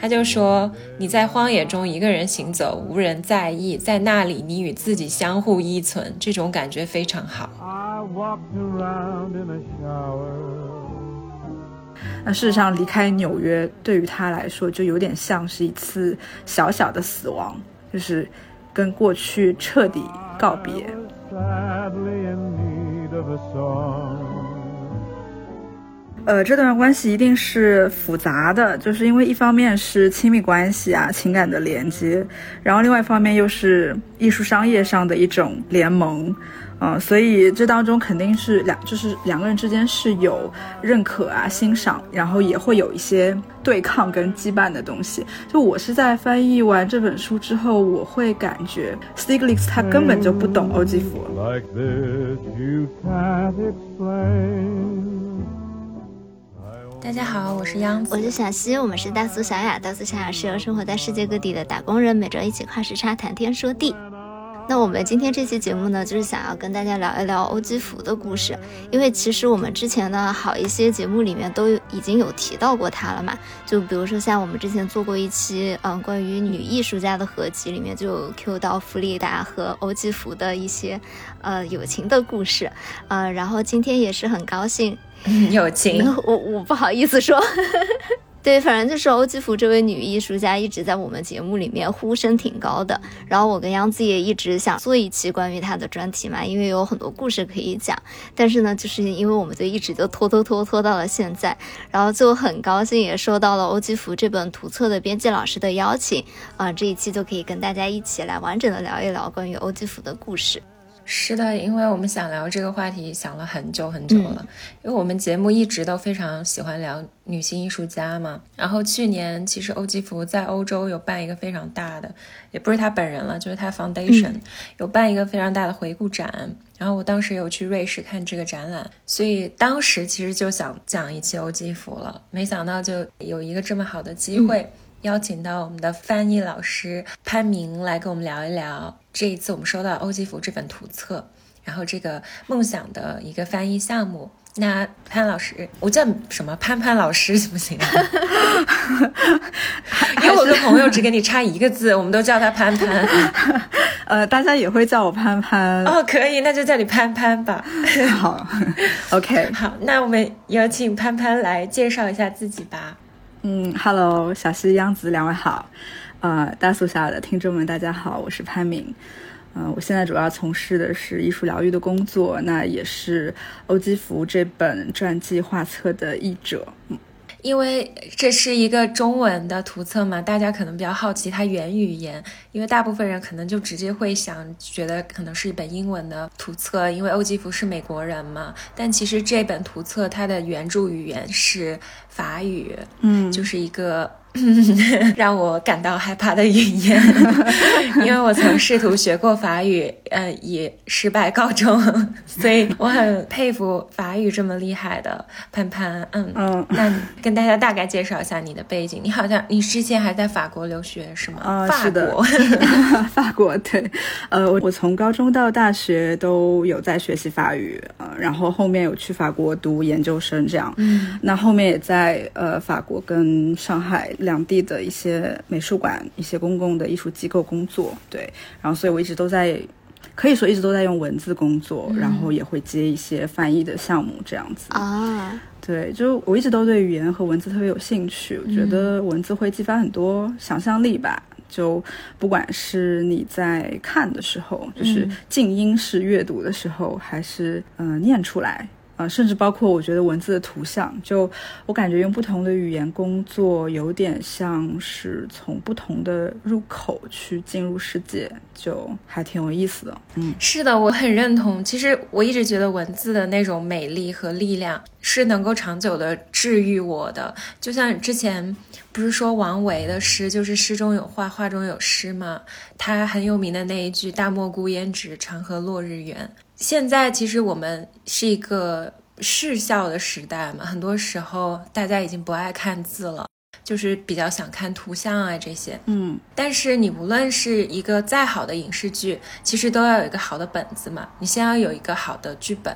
他就说：“你在荒野中一个人行走，无人在意，在那里你与自己相互依存，这种感觉非常好。”那事实上，离开纽约对于他来说，就有点像是一次小小的死亡，就是跟过去彻底告别。呃，这段关系一定是复杂的，就是因为一方面是亲密关系啊，情感的连接，然后另外一方面又是艺术商业上的一种联盟。嗯，所以这当中肯定是两，就是两个人之间是有认可啊、欣赏，然后也会有一些对抗跟羁绊的东西。就我是在翻译完这本书之后，我会感觉 Stiglitz 他根本就不懂欧基弗。大家好，我是央子，我是小溪，我们是大苏小雅。大苏小雅是由生活在世界各地的打工人每周一起跨时差谈天说地。那我们今天这期节目呢，就是想要跟大家聊一聊欧基福的故事，因为其实我们之前的好一些节目里面都已经有提到过他了嘛，就比如说像我们之前做过一期，嗯，关于女艺术家的合集，里面就有 Q 到弗里达和欧基福的一些，呃，友情的故事，呃，然后今天也是很高兴，友情，我我不好意思说。对，反正就是欧基福这位女艺术家一直在我们节目里面呼声挺高的。然后我跟杨子也一直想做一期关于她的专题嘛，因为有很多故事可以讲。但是呢，就是因为我们就一直就拖拖拖拖到了现在，然后就很高兴也收到了欧基福这本图册的编辑老师的邀请，啊，这一期就可以跟大家一起来完整的聊一聊关于欧基福的故事。是的，因为我们想聊这个话题，想了很久很久了。因为我们节目一直都非常喜欢聊女性艺术家嘛。然后去年其实欧基福在欧洲有办一个非常大的，也不是他本人了，就是他 Foundation 有办一个非常大的回顾展。然后我当时有去瑞士看这个展览，所以当时其实就想讲一期欧基福了。没想到就有一个这么好的机会。邀请到我们的翻译老师潘明来跟我们聊一聊这一次我们收到欧吉福这本图册，然后这个梦想的一个翻译项目。那潘老师，我叫什么潘潘老师行不行？因为我的朋友只给你差一个字，我们都叫他潘潘。呃，大家也会叫我潘潘哦，可以，那就叫你潘潘吧。好，OK，好，那我们有请潘潘来介绍一下自己吧。嗯，Hello，小溪、央子两位好，啊，大苏小的听众们大家好，我是潘明，嗯，我现在主要从事的是艺术疗愈的工作，那也是欧基福这本传记画册的译者，嗯。因为这是一个中文的图册嘛，大家可能比较好奇它原语言，因为大部分人可能就直接会想觉得可能是一本英文的图册，因为欧吉福是美国人嘛。但其实这本图册它的原著语言是法语，嗯，就是一个。让我感到害怕的语言，因为我曾试图学过法语，呃，以失败告终，所以我很佩服法语这么厉害的潘潘。嗯嗯，那跟大家大概介绍一下你的背景。你好像你之前还在法国留学是吗？啊，法国，法国对。呃，我我从高中到大学都有在学习法语，呃，然后后面有去法国读研究生，这样。嗯，那后面也在呃法国跟上海。两地的一些美术馆、一些公共的艺术机构工作，对，然后所以我一直都在，可以说一直都在用文字工作，然后也会接一些翻译的项目，这样子。啊，对，就我一直都对语言和文字特别有兴趣，我觉得文字会激发很多想象力吧，就不管是你在看的时候，就是静音式阅读的时候，还是嗯念出来。啊，甚至包括我觉得文字的图像，就我感觉用不同的语言工作，有点像是从不同的入口去进入世界，就还挺有意思的。嗯，是的，我很认同。其实我一直觉得文字的那种美丽和力量是能够长久的治愈我的。就像之前不是说王维的诗就是诗中有画，画中有诗吗？他很有名的那一句“大漠孤烟直，长河落日圆”。现在其实我们是一个视效的时代嘛，很多时候大家已经不爱看字了，就是比较想看图像啊这些。嗯，但是你无论是一个再好的影视剧，其实都要有一个好的本子嘛。你先要有一个好的剧本、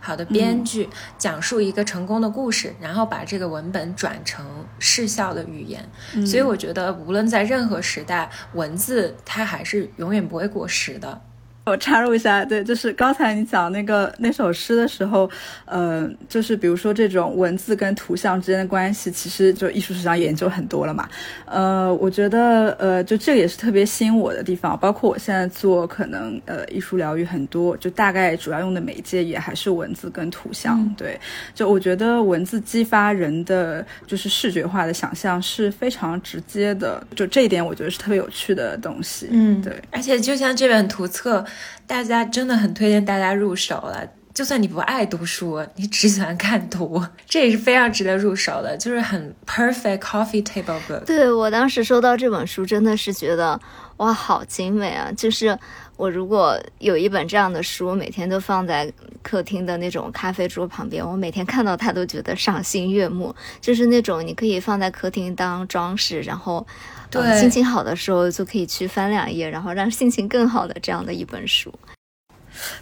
好的编剧，讲述一个成功的故事，然后把这个文本转成视效的语言。所以我觉得，无论在任何时代，文字它还是永远不会过时的。我插入一下，对，就是刚才你讲那个那首诗的时候，呃，就是比如说这种文字跟图像之间的关系，其实就艺术史上研究很多了嘛。呃，我觉得，呃，就这个也是特别吸引我的地方。包括我现在做可能呃艺术疗愈很多，就大概主要用的媒介也还是文字跟图像。对，就我觉得文字激发人的就是视觉化的想象是非常直接的，就这一点我觉得是特别有趣的东西。嗯，对，而且就像这本图册。大家真的很推荐大家入手了，就算你不爱读书，你只喜欢看图，这也是非常值得入手的，就是很 perfect coffee table book。对我当时收到这本书，真的是觉得哇，好精美啊！就是我如果有一本这样的书，每天都放在客厅的那种咖啡桌旁边，我每天看到它都觉得赏心悦目，就是那种你可以放在客厅当装饰，然后。对，心情好的时候就可以去翻两页，然后让心情更好的这样的一本书。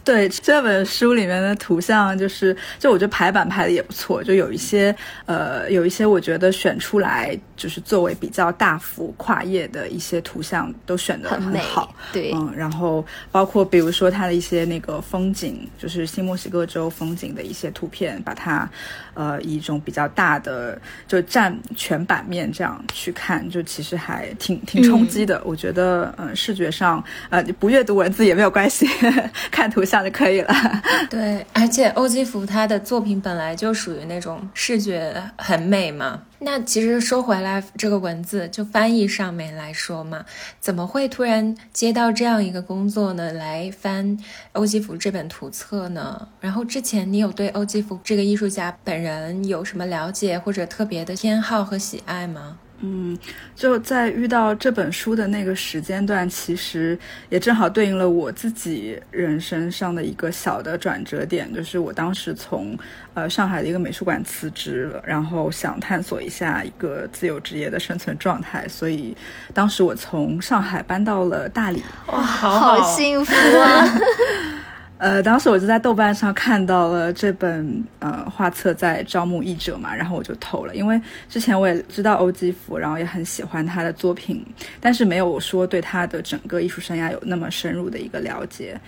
对这本书里面的图像，就是就我觉得排版排的也不错，就有一些呃有一些我觉得选出来就是作为比较大幅跨页的一些图像都选的很好，对，嗯，然后包括比如说它的一些那个风景，就是新墨西哥州风景的一些图片，把它呃以一种比较大的就占全版面这样去看，就其实还挺挺冲击的。我觉得嗯视觉上呃不阅读文字也没有关系，看。图像就可以了。对，而且欧基福他的作品本来就属于那种视觉很美嘛。那其实说回来，这个文字就翻译上面来说嘛，怎么会突然接到这样一个工作呢？来翻欧基福这本图册呢？然后之前你有对欧基福这个艺术家本人有什么了解或者特别的偏好和喜爱吗？嗯，就在遇到这本书的那个时间段，其实也正好对应了我自己人生上的一个小的转折点，就是我当时从呃上海的一个美术馆辞职了，然后想探索一下一个自由职业的生存状态，所以当时我从上海搬到了大理。哇，好幸福啊！呃，当时我就在豆瓣上看到了这本呃画册在招募译者嘛，然后我就投了。因为之前我也知道欧基福，然后也很喜欢他的作品，但是没有说对他的整个艺术生涯有那么深入的一个了解。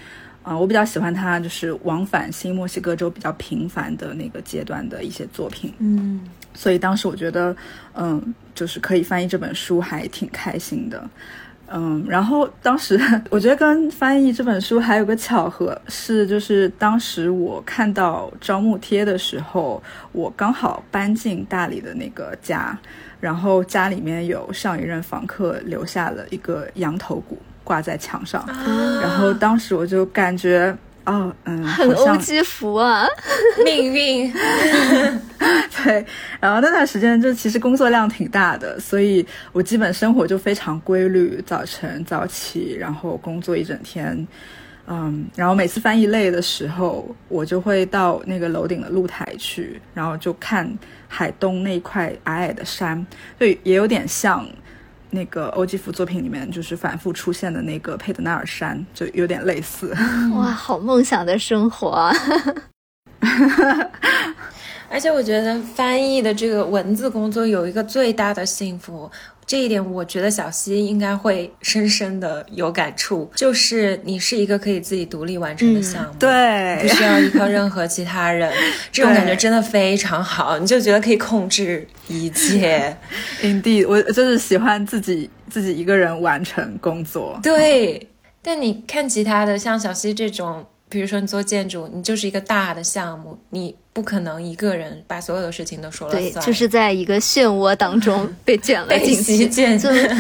啊，我比较喜欢他就是往返新墨西哥州比较频繁的那个阶段的一些作品。嗯，所以当时我觉得，嗯，就是可以翻译这本书还挺开心的。嗯，然后当时我觉得跟翻译这本书还有个巧合是，就是当时我看到招募贴的时候，我刚好搬进大理的那个家，然后家里面有上一任房客留下了一个羊头骨挂在墙上，然后当时我就感觉。哦，嗯，很欧基福啊，命运。对，然后那段时间就其实工作量挺大的，所以我基本生活就非常规律，早晨早起，然后工作一整天。嗯，然后每次翻译累的时候，我就会到那个楼顶的露台去，然后就看海东那块矮矮的山，对也有点像。那个欧基福作品里面就是反复出现的那个佩德纳尔山，就有点类似。哇，好梦想的生活啊！而且我觉得翻译的这个文字工作有一个最大的幸福。这一点，我觉得小溪应该会深深的有感触，就是你是一个可以自己独立完成的项目，对，不需要依靠任何其他人，这种感觉真的非常好，你就觉得可以控制一切。Indeed，我就是喜欢自己自己一个人完成工作。对，但你看其他的，像小溪这种。比如说你做建筑，你就是一个大的项目，你不可能一个人把所有的事情都说了算。对，就是在一个漩涡当中 被卷了进去。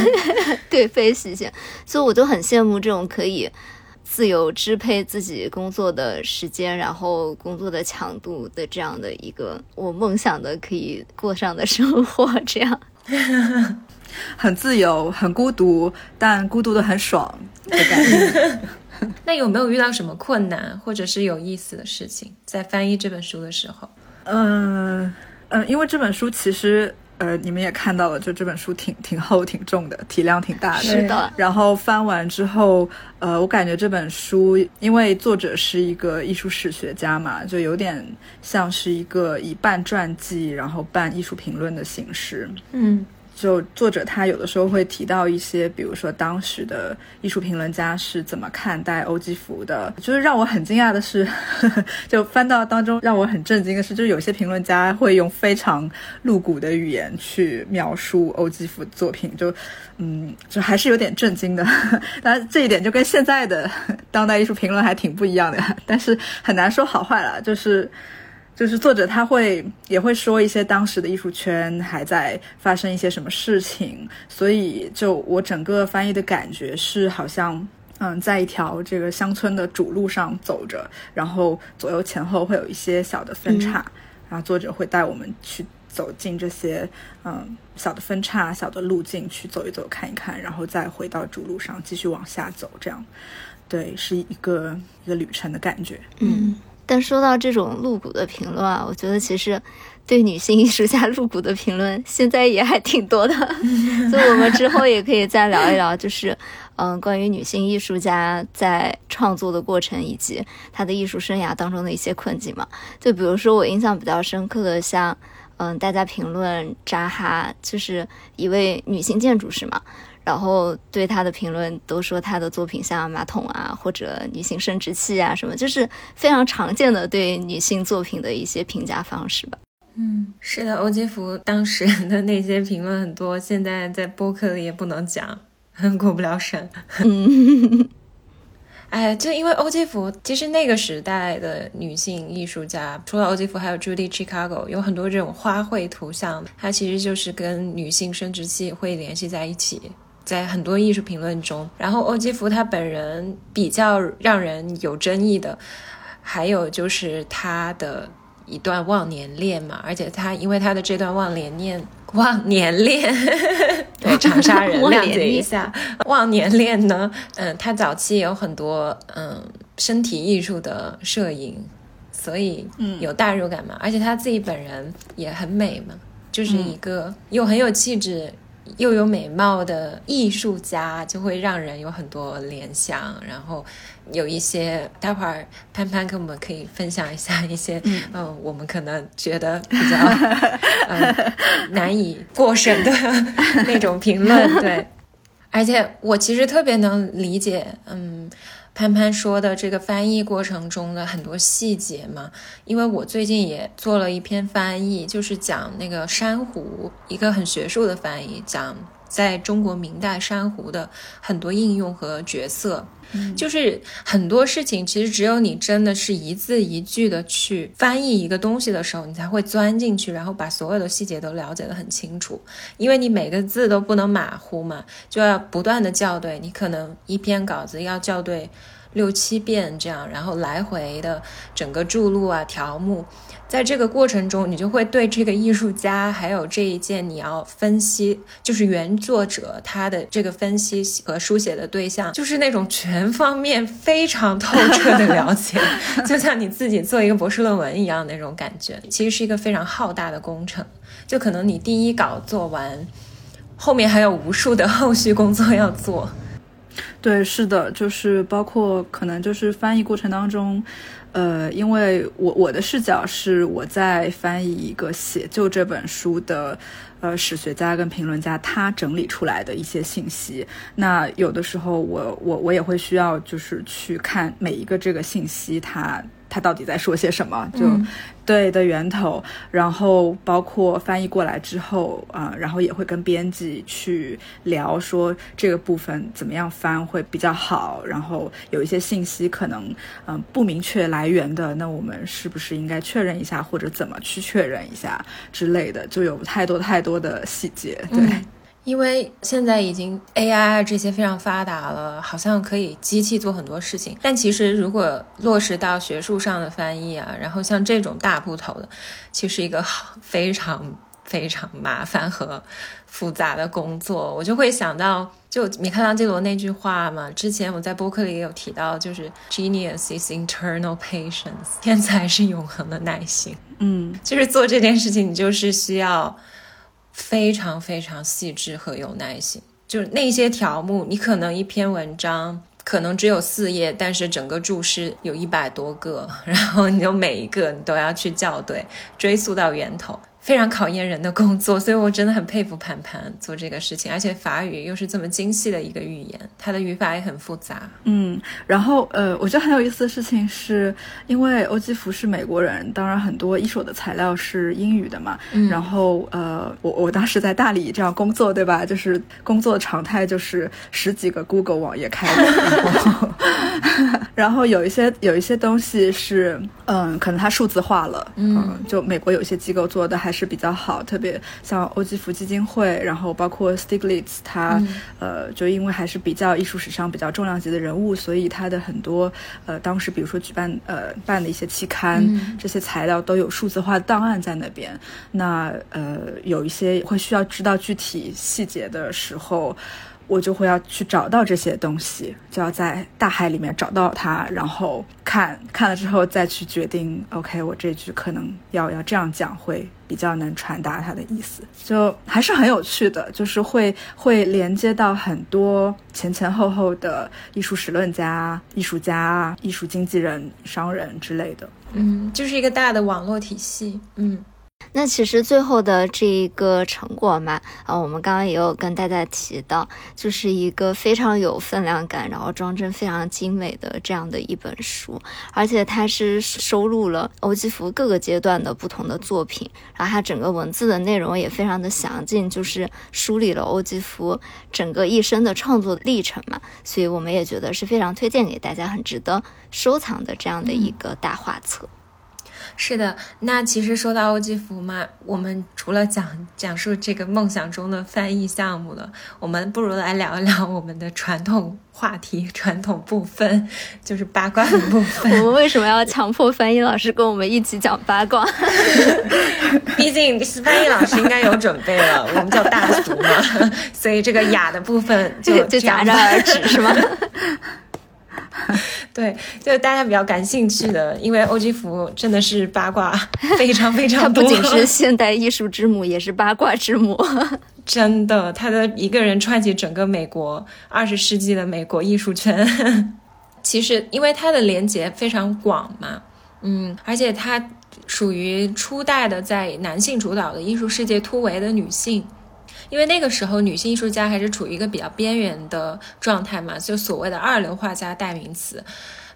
对，被洗剪。所以我就很羡慕这种可以自由支配自己工作的时间，然后工作的强度的这样的一个我梦想的可以过上的生活。这样，很自由，很孤独，但孤独的很爽的感觉。那有没有遇到什么困难，或者是有意思的事情，在翻译这本书的时候？嗯嗯，因为这本书其实呃，你们也看到了，就这本书挺挺厚、挺重的，体量挺大的。是的。然后翻完之后，呃，我感觉这本书，因为作者是一个艺术史学家嘛，就有点像是一个以半传记，然后半艺术评论的形式。嗯。就作者他有的时候会提到一些，比如说当时的艺术评论家是怎么看待欧基福的。就是让我很惊讶的是，就翻到当中让我很震惊的是，就是有些评论家会用非常露骨的语言去描述欧基福作品，就嗯，就还是有点震惊的。当然这一点就跟现在的当代艺术评论还挺不一样的，但是很难说好坏了，就是。就是作者他会也会说一些当时的艺术圈还在发生一些什么事情，所以就我整个翻译的感觉是好像嗯在一条这个乡村的主路上走着，然后左右前后会有一些小的分叉，然后作者会带我们去走进这些嗯小的分叉、小的路径去走一走、看一看，然后再回到主路上继续往下走，这样。对是一个一个旅程的感觉，嗯。但说到这种露骨的评论啊，我觉得其实对女性艺术家露骨的评论现在也还挺多的，所以我们之后也可以再聊一聊，就是嗯，关于女性艺术家在创作的过程以及她的艺术生涯当中的一些困境嘛。就比如说我印象比较深刻的，像嗯，大家评论扎哈，就是一位女性建筑师嘛。然后对他的评论都说他的作品像马桶啊，或者女性生殖器啊什么，就是非常常见的对女性作品的一些评价方式吧。嗯，是的，欧基福当时 的那些评论很多，现在在播客里也不能讲，过不了审。嗯，哎，就因为欧基福，其实那个时代的女性艺术家，除了欧基福，还有 Judy Chicago，有很多这种花卉图像，它其实就是跟女性生殖器会联系在一起。在很多艺术评论中，然后欧基福他本人比较让人有争议的，还有就是他的一段忘年恋嘛，而且他因为他的这段忘年恋，忘年恋，对长沙人 谅解一下，忘年恋呢，嗯，他早期有很多嗯身体艺术的摄影，所以嗯。有代入感嘛，而且他自己本人也很美嘛，就是一个又很有气质。又有美貌的艺术家，就会让人有很多联想，然后有一些，待会儿潘潘跟我们可以分享一下一些，嗯，我们可能觉得比较呃 难以过审的那种评论，对，而且我其实特别能理解，嗯。潘潘说的这个翻译过程中的很多细节嘛，因为我最近也做了一篇翻译，就是讲那个珊瑚，一个很学术的翻译，讲在中国明代珊瑚的很多应用和角色。就是很多事情，其实只有你真的是一字一句的去翻译一个东西的时候，你才会钻进去，然后把所有的细节都了解得很清楚。因为你每个字都不能马虎嘛，就要不断的校对。你可能一篇稿子要校对六七遍这样，然后来回的整个注录啊、条目。在这个过程中，你就会对这个艺术家，还有这一件你要分析，就是原作者他的这个分析和书写的对象，就是那种全方面非常透彻的了解，就像你自己做一个博士论文一样那种感觉。其实是一个非常浩大的工程，就可能你第一稿做完，后面还有无数的后续工作要做。对，是的，就是包括可能就是翻译过程当中。呃，因为我我的视角是我在翻译一个写就这本书的，呃，史学家跟评论家他整理出来的一些信息。那有的时候我我我也会需要就是去看每一个这个信息它。他到底在说些什么？就对的源头，然后包括翻译过来之后啊，然后也会跟编辑去聊，说这个部分怎么样翻会比较好。然后有一些信息可能嗯不明确来源的，那我们是不是应该确认一下，或者怎么去确认一下之类的？就有太多太多的细节，对。因为现在已经 AI 这些非常发达了，好像可以机器做很多事情。但其实如果落实到学术上的翻译啊，然后像这种大部头的，其实一个非常非常麻烦和复杂的工作。我就会想到，就米开朗基罗那句话嘛，之前我在播客里也有提到，就是 Genius is internal patience，天才是永恒的耐心。嗯，就是做这件事情，你就是需要。非常非常细致和有耐心。就是那些条目，你可能一篇文章可能只有四页，但是整个注释有一百多个，然后你就每一个你都要去校对，追溯到源头。非常考验人的工作，所以我真的很佩服盘盘做这个事情，而且法语又是这么精细的一个语言，它的语法也很复杂。嗯，然后呃，我觉得很有意思的事情是，因为欧基福是美国人，当然很多一手的材料是英语的嘛。嗯。然后呃，我我当时在大理这样工作，对吧？就是工作的常态就是十几个 Google 网页开着，然 后然后有一些有一些东西是嗯，可能它数字化了。嗯。就美国有一些机构做的还是。是比较好，特别像欧基福基金会，然后包括 Stiglitz，他呃，就因为还是比较艺术史上比较重量级的人物，所以他的很多呃，当时比如说举办呃办的一些期刊，这些材料都有数字化档案在那边。那呃，有一些会需要知道具体细节的时候。我就会要去找到这些东西，就要在大海里面找到它，然后看看了之后再去决定。OK，我这句可能要要这样讲，会比较能传达它的意思。就还是很有趣的，就是会会连接到很多前前后后的艺术史论家、艺术家、艺术经纪人、商人之类的。嗯，就是一个大的网络体系。嗯。那其实最后的这一个成果嘛，啊，我们刚刚也有跟大家提到，就是一个非常有分量感，然后装帧非常精美的这样的一本书，而且它是收录了欧基福各个阶段的不同的作品，然后它整个文字的内容也非常的详尽，就是梳理了欧基福整个一生的创作历程嘛，所以我们也觉得是非常推荐给大家，很值得收藏的这样的一个大画册。是的，那其实说到欧基福嘛，我们除了讲讲述这个梦想中的翻译项目了，我们不如来聊一聊我们的传统话题、传统部分，就是八卦的部分。我们为什么要强迫翻译老师跟我们一起讲八卦？毕竟翻译老师应该有准备了，我们叫大俗嘛，所以这个雅的部分就就戛然而止，是吗？对，就大家比较感兴趣的，因为欧基福真的是八卦非常非常多，他不仅是现代艺术之母，也是八卦之母。真的，他的一个人串起整个美国二十世纪的美国艺术圈。其实，因为他的连接非常广嘛，嗯，而且他属于初代的在男性主导的艺术世界突围的女性。因为那个时候女性艺术家还是处于一个比较边缘的状态嘛，就所谓的二流画家代名词，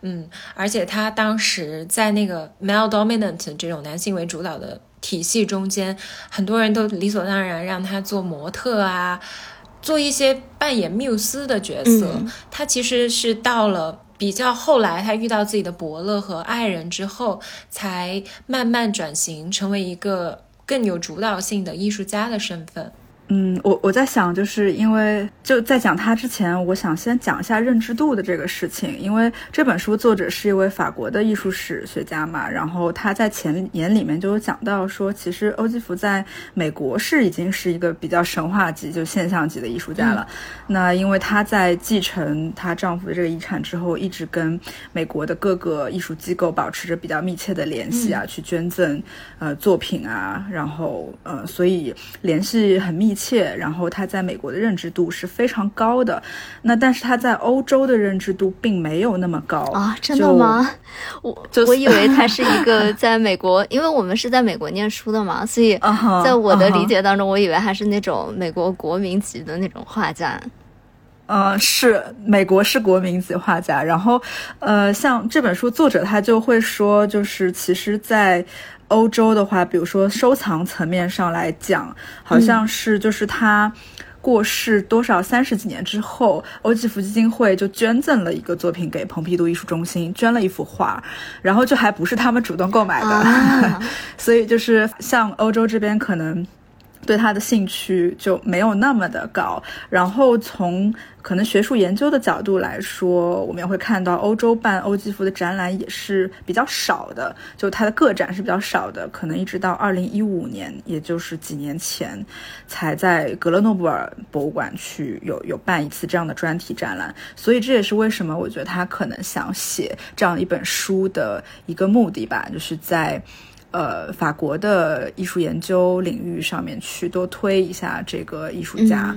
嗯，而且她当时在那个 male dominant 这种男性为主导的体系中间，很多人都理所当然让她做模特啊，做一些扮演缪斯的角色。她其实是到了比较后来，她遇到自己的伯乐和爱人之后，才慢慢转型成为一个更有主导性的艺术家的身份。嗯，我我在想，就是因为就在讲他之前，我想先讲一下认知度的这个事情。因为这本书作者是一位法国的艺术史学家嘛，然后他在前言里面就有讲到说，其实欧基福在美国是已经是一个比较神话级、就现象级的艺术家了。那因为她在继承她丈夫的这个遗产之后，一直跟美国的各个艺术机构保持着比较密切的联系啊，去捐赠呃作品啊，然后呃，所以联系很密切。切，然后他在美国的认知度是非常高的，那但是他在欧洲的认知度并没有那么高啊？真的吗？我我以为 他是一个在美国，因为我们是在美国念书的嘛，所以在我的理解当中，我以为他是那种美国国民级的那种画家。嗯，是美国是国民级画家，然后呃，像这本书作者他就会说，就是其实，在。欧洲的话，比如说收藏层面上来讲，好像是就是他过世多少三十几年之后，欧济福基金会就捐赠了一个作品给蓬皮杜艺术中心，捐了一幅画，然后就还不是他们主动购买的，所以就是像欧洲这边可能。对他的兴趣就没有那么的高，然后从可能学术研究的角度来说，我们也会看到欧洲办欧基福的展览也是比较少的，就它的个展是比较少的，可能一直到二零一五年，也就是几年前，才在格勒诺布尔博物馆去有有办一次这样的专题展览，所以这也是为什么我觉得他可能想写这样一本书的一个目的吧，就是在。呃法国的艺术研究领域上面去多推一下这个艺术家。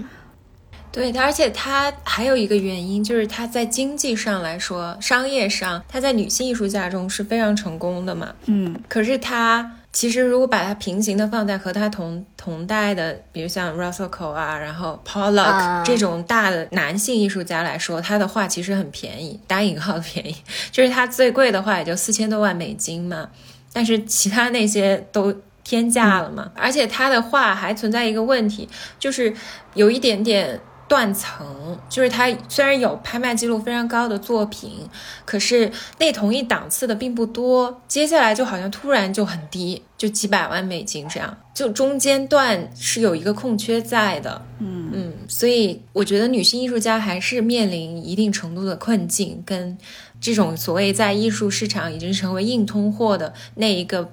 对，而且他还有一个原因，就是他在经济上来说，商业上，他在女性艺术家中是非常成功的嘛。嗯，可是他其实如果把它平行的放在和他同同代的，比如像 Rothko 啊，然后 Pollock 这种大的男性艺术家来说，他的画其实很便宜，打引号的便宜，就是他最贵的话也就四千多万美金嘛。但是其他那些都天价了嘛。而且他的画还存在一个问题，就是有一点点。断层就是他虽然有拍卖记录非常高的作品，可是那同一档次的并不多。接下来就好像突然就很低，就几百万美金这样，就中间段是有一个空缺在的。嗯嗯，所以我觉得女性艺术家还是面临一定程度的困境，跟这种所谓在艺术市场已经成为硬通货的那一个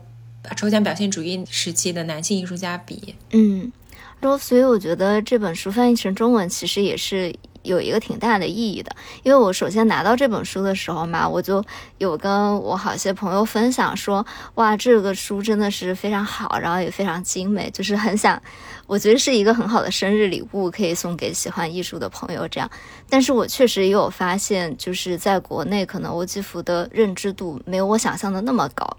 抽象表现主义时期的男性艺术家比。嗯。然后所以我觉得这本书翻译成中文其实也是有一个挺大的意义的，因为我首先拿到这本书的时候嘛，我就有跟我好些朋友分享说，哇，这个书真的是非常好，然后也非常精美，就是很想，我觉得是一个很好的生日礼物，可以送给喜欢艺术的朋友这样。但是我确实也有发现，就是在国内可能欧基福的认知度没有我想象的那么高。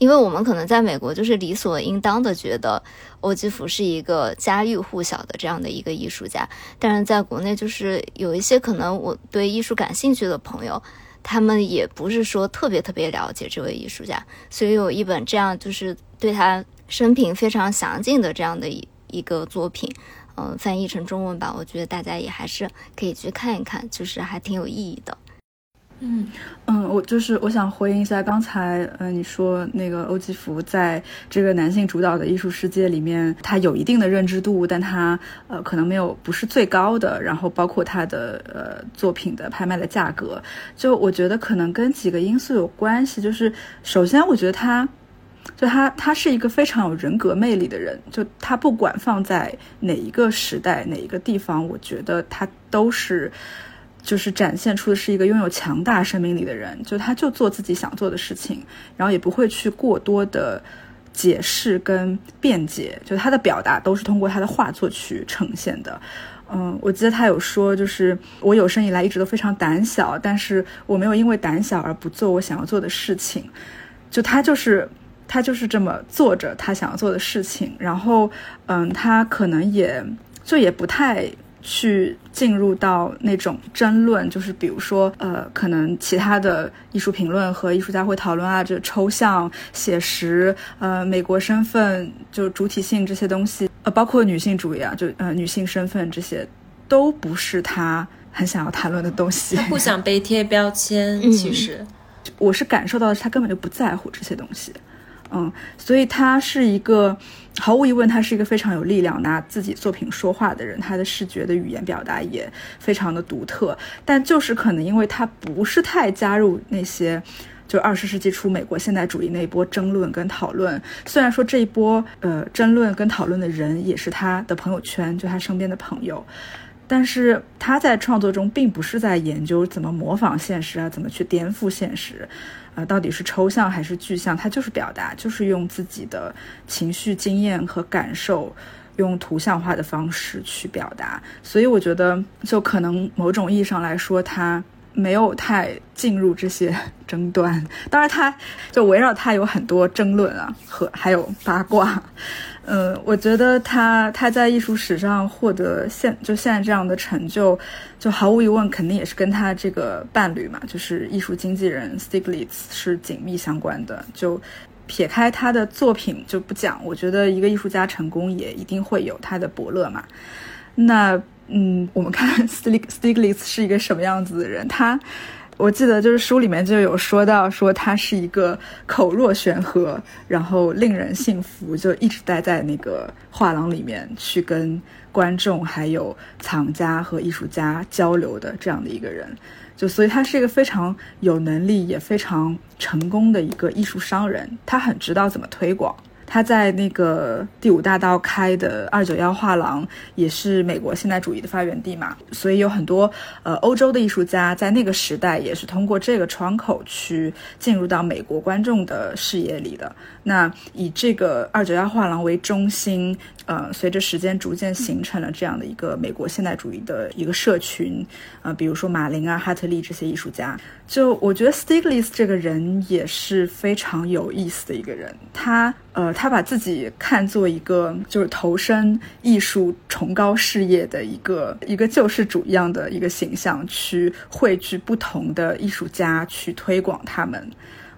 因为我们可能在美国就是理所应当的觉得欧基福是一个家喻户晓的这样的一个艺术家，但是在国内就是有一些可能我对艺术感兴趣的朋友，他们也不是说特别特别了解这位艺术家，所以有一本这样就是对他生平非常详尽的这样的一一个作品，嗯，翻译成中文版，我觉得大家也还是可以去看一看，就是还挺有意义的。嗯嗯，我就是我想回应一下刚才，嗯，你说那个欧基福在这个男性主导的艺术世界里面，他有一定的认知度，但他呃可能没有不是最高的，然后包括他的呃作品的拍卖的价格，就我觉得可能跟几个因素有关系，就是首先我觉得他，就他他是一个非常有人格魅力的人，就他不管放在哪一个时代哪一个地方，我觉得他都是。就是展现出的是一个拥有强大生命力的人，就他就做自己想做的事情，然后也不会去过多的解释跟辩解，就他的表达都是通过他的画作去呈现的。嗯，我记得他有说，就是我有生以来一直都非常胆小，但是我没有因为胆小而不做我想要做的事情。就他就是他就是这么做着他想要做的事情，然后嗯，他可能也就也不太。去进入到那种争论，就是比如说，呃，可能其他的艺术评论和艺术家会讨论啊，这抽象、写实，呃，美国身份，就主体性这些东西，呃，包括女性主义啊，就呃，女性身份这些，都不是他很想要谈论的东西。他不想被贴标签，其实，我是感受到的是他根本就不在乎这些东西。嗯，所以他是一个，毫无疑问，他是一个非常有力量、拿自己作品说话的人。他的视觉的语言表达也非常的独特，但就是可能因为他不是太加入那些，就二十世纪初美国现代主义那一波争论跟讨论。虽然说这一波呃争论跟讨论的人也是他的朋友圈，就他身边的朋友，但是他在创作中并不是在研究怎么模仿现实啊，怎么去颠覆现实。啊，到底是抽象还是具象？它就是表达，就是用自己的情绪、经验和感受，用图像化的方式去表达。所以我觉得，就可能某种意义上来说，它没有太进入这些 争端。当然，他就围绕他有很多争论啊，和还有八卦。嗯，我觉得他他在艺术史上获得现就现在这样的成就，就毫无疑问肯定也是跟他这个伴侣嘛，就是艺术经纪人 Stiglitz 是紧密相关的。就撇开他的作品就不讲，我觉得一个艺术家成功也一定会有他的伯乐嘛。那嗯，我们看 Stig Stiglitz 是一个什么样子的人，他。我记得就是书里面就有说到，说他是一个口若悬河，然后令人信服，就一直待在那个画廊里面去跟观众、还有藏家和艺术家交流的这样的一个人。就所以他是一个非常有能力也非常成功的一个艺术商人，他很知道怎么推广。他在那个第五大道开的二九幺画廊也是美国现代主义的发源地嘛，所以有很多呃欧洲的艺术家在那个时代也是通过这个窗口去进入到美国观众的视野里的。那以这个二九幺画廊为中心。呃，随着时间逐渐形成了这样的一个美国现代主义的一个社群，呃，比如说马林啊、哈特利这些艺术家，就我觉得 Stiglitz 这个人也是非常有意思的一个人。他呃，他把自己看作一个就是投身艺术崇高事业的一个一个救世主一样的一个形象，去汇聚不同的艺术家，去推广他们。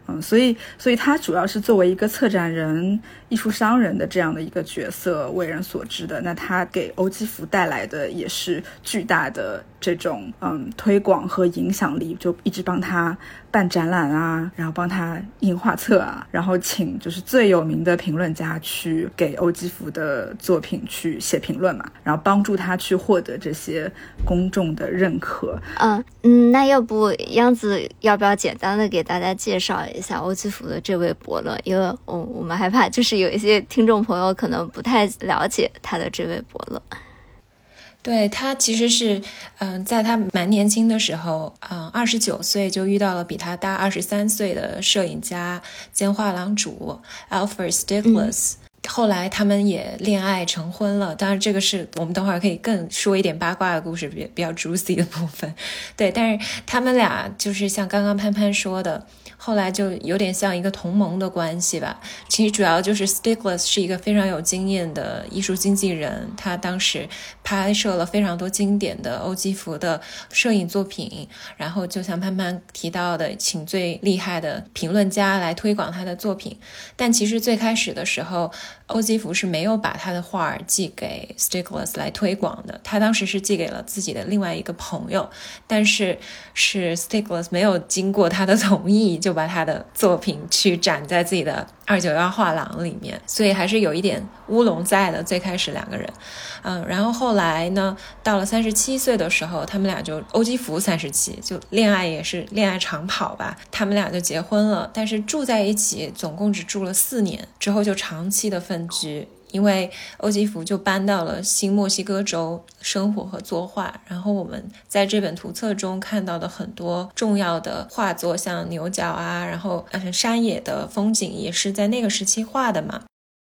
嗯，所以，所以他主要是作为一个策展人。艺术商人的这样的一个角色为人所知的，那他给欧基福带来的也是巨大的这种嗯推广和影响力，就一直帮他办展览啊，然后帮他印画册啊，然后请就是最有名的评论家去给欧基福的作品去写评论嘛，然后帮助他去获得这些公众的认可。嗯嗯，那要不央子要不要简单的给大家介绍一下欧基福的这位伯乐？因为我我们害怕就是。有一些听众朋友可能不太了解他的这位伯乐，对他其实是，嗯，在他蛮年轻的时候，嗯，二十九岁就遇到了比他大二十三岁的摄影家兼画廊主 Alfred Stiglitz，后来他们也恋爱成婚了。当然，这个是我们等会儿可以更说一点八卦的故事，比比较 juicy 的部分。对，但是他们俩就是像刚刚潘潘说的。后来就有点像一个同盟的关系吧。其实主要就是 Stiglitz 是一个非常有经验的艺术经纪人，他当时拍摄了非常多经典的欧基福的摄影作品，然后就像潘潘提到的，请最厉害的评论家来推广他的作品。但其实最开始的时候，欧基福是没有把他的画寄给 Stickles 来推广的，他当时是寄给了自己的另外一个朋友，但是是 Stickles 没有经过他的同意就。把他的作品去展在自己的二九幺画廊里面，所以还是有一点乌龙在的。最开始两个人，嗯，然后后来呢，到了三十七岁的时候，他们俩就欧基福三十七，就恋爱也是恋爱长跑吧，他们俩就结婚了，但是住在一起总共只住了四年，之后就长期的分居。因为欧吉福就搬到了新墨西哥州生活和作画，然后我们在这本图册中看到的很多重要的画作，像牛角啊，然后嗯山野的风景也是在那个时期画的嘛，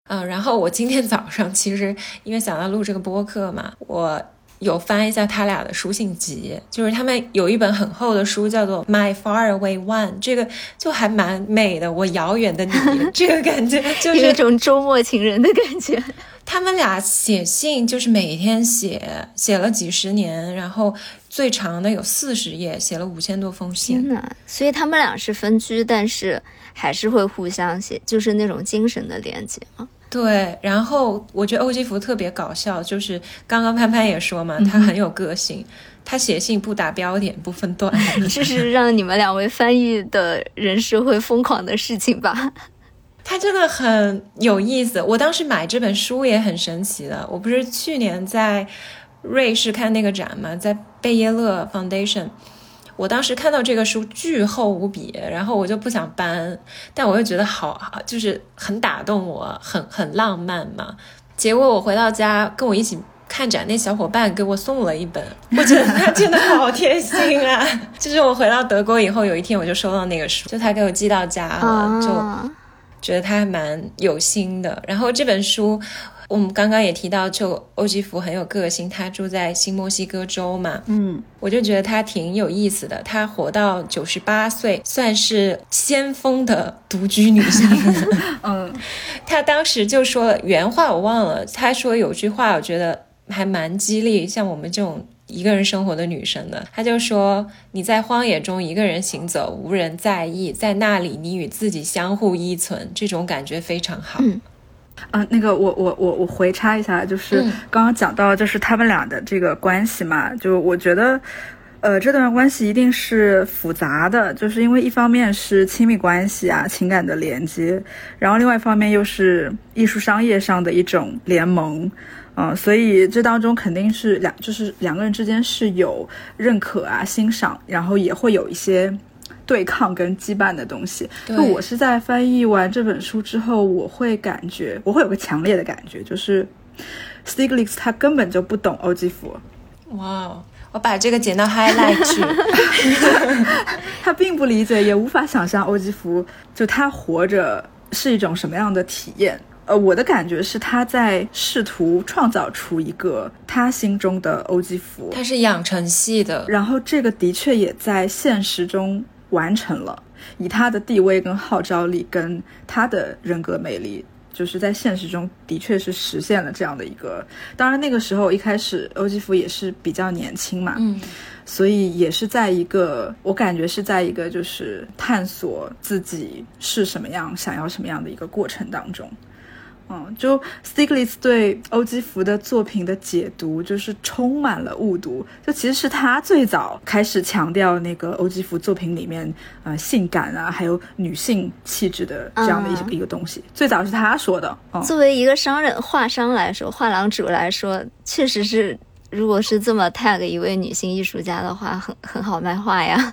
嗯，然后我今天早上其实因为想要录这个播客嘛，我。有翻一下他俩的书信集，就是他们有一本很厚的书，叫做《My Faraway One》，这个就还蛮美的。我遥远的你，这个感觉就是一种周末情人的感觉。他们俩写信就是每天写，写了几十年，然后最长的有四十页，写了五千多封信。天呐，所以他们俩是分居，但是还是会互相写，就是那种精神的连接啊。对，然后我觉得欧基福特别搞笑，就是刚刚潘潘也说嘛，他很有个性，他写信不打标点，不分段，这是让你们两位翻译的人士会疯狂的事情吧？他真的很有意思，我当时买这本书也很神奇的，我不是去年在瑞士看那个展嘛，在贝耶勒 Foundation。我当时看到这个书巨厚无比，然后我就不想搬，但我又觉得好，就是很打动我，很很浪漫嘛。结果我回到家跟我一起看展那小伙伴给我送了一本，我觉得他真的好贴心啊！就是我回到德国以后，有一天我就收到那个书，就他给我寄到家了，就觉得他还蛮有心的。然后这本书。我们刚刚也提到，就欧吉福很有个性，他住在新墨西哥州嘛，嗯，我就觉得他挺有意思的。他活到九十八岁，算是先锋的独居女性。嗯，他当时就说原话我忘了，他说有句话我觉得还蛮激励像我们这种一个人生活的女生的。她就说你在荒野中一个人行走，无人在意，在那里你与自己相互依存，这种感觉非常好。啊，那个我我我我回插一下，就是刚刚讲到就是他们俩的这个关系嘛，就我觉得，呃，这段关系一定是复杂的，就是因为一方面是亲密关系啊，情感的连接，然后另外一方面又是艺术商业上的一种联盟，嗯，所以这当中肯定是两，就是两个人之间是有认可啊、欣赏，然后也会有一些。对抗跟羁绊的东西。就我是在翻译完这本书之后，我会感觉，我会有个强烈的感觉，就是 Stiglitz 他根本就不懂欧基弗，哇哦，我把这个剪到 highlight 去。他并不理解，也无法想象欧基弗就他活着是一种什么样的体验。呃，我的感觉是他在试图创造出一个他心中的欧基弗，他是养成系的，然后这个的确也在现实中完成了，以他的地位跟号召力跟他的人格魅力，就是在现实中的确是实现了这样的一个。当然那个时候一开始欧基夫也是比较年轻嘛，嗯，所以也是在一个我感觉是在一个就是探索自己是什么样、想要什么样的一个过程当中。嗯，就 Stiglitz 对欧基福的作品的解读，就是充满了误读。就其实是他最早开始强调那个欧基福作品里面呃性感啊，还有女性气质的这样的一、嗯一个东西，最早是他说的。嗯，作为一个商人、画商来说，画廊主来说，确实是，如果是这么 tag 一位女性艺术家的话，很很好卖画呀。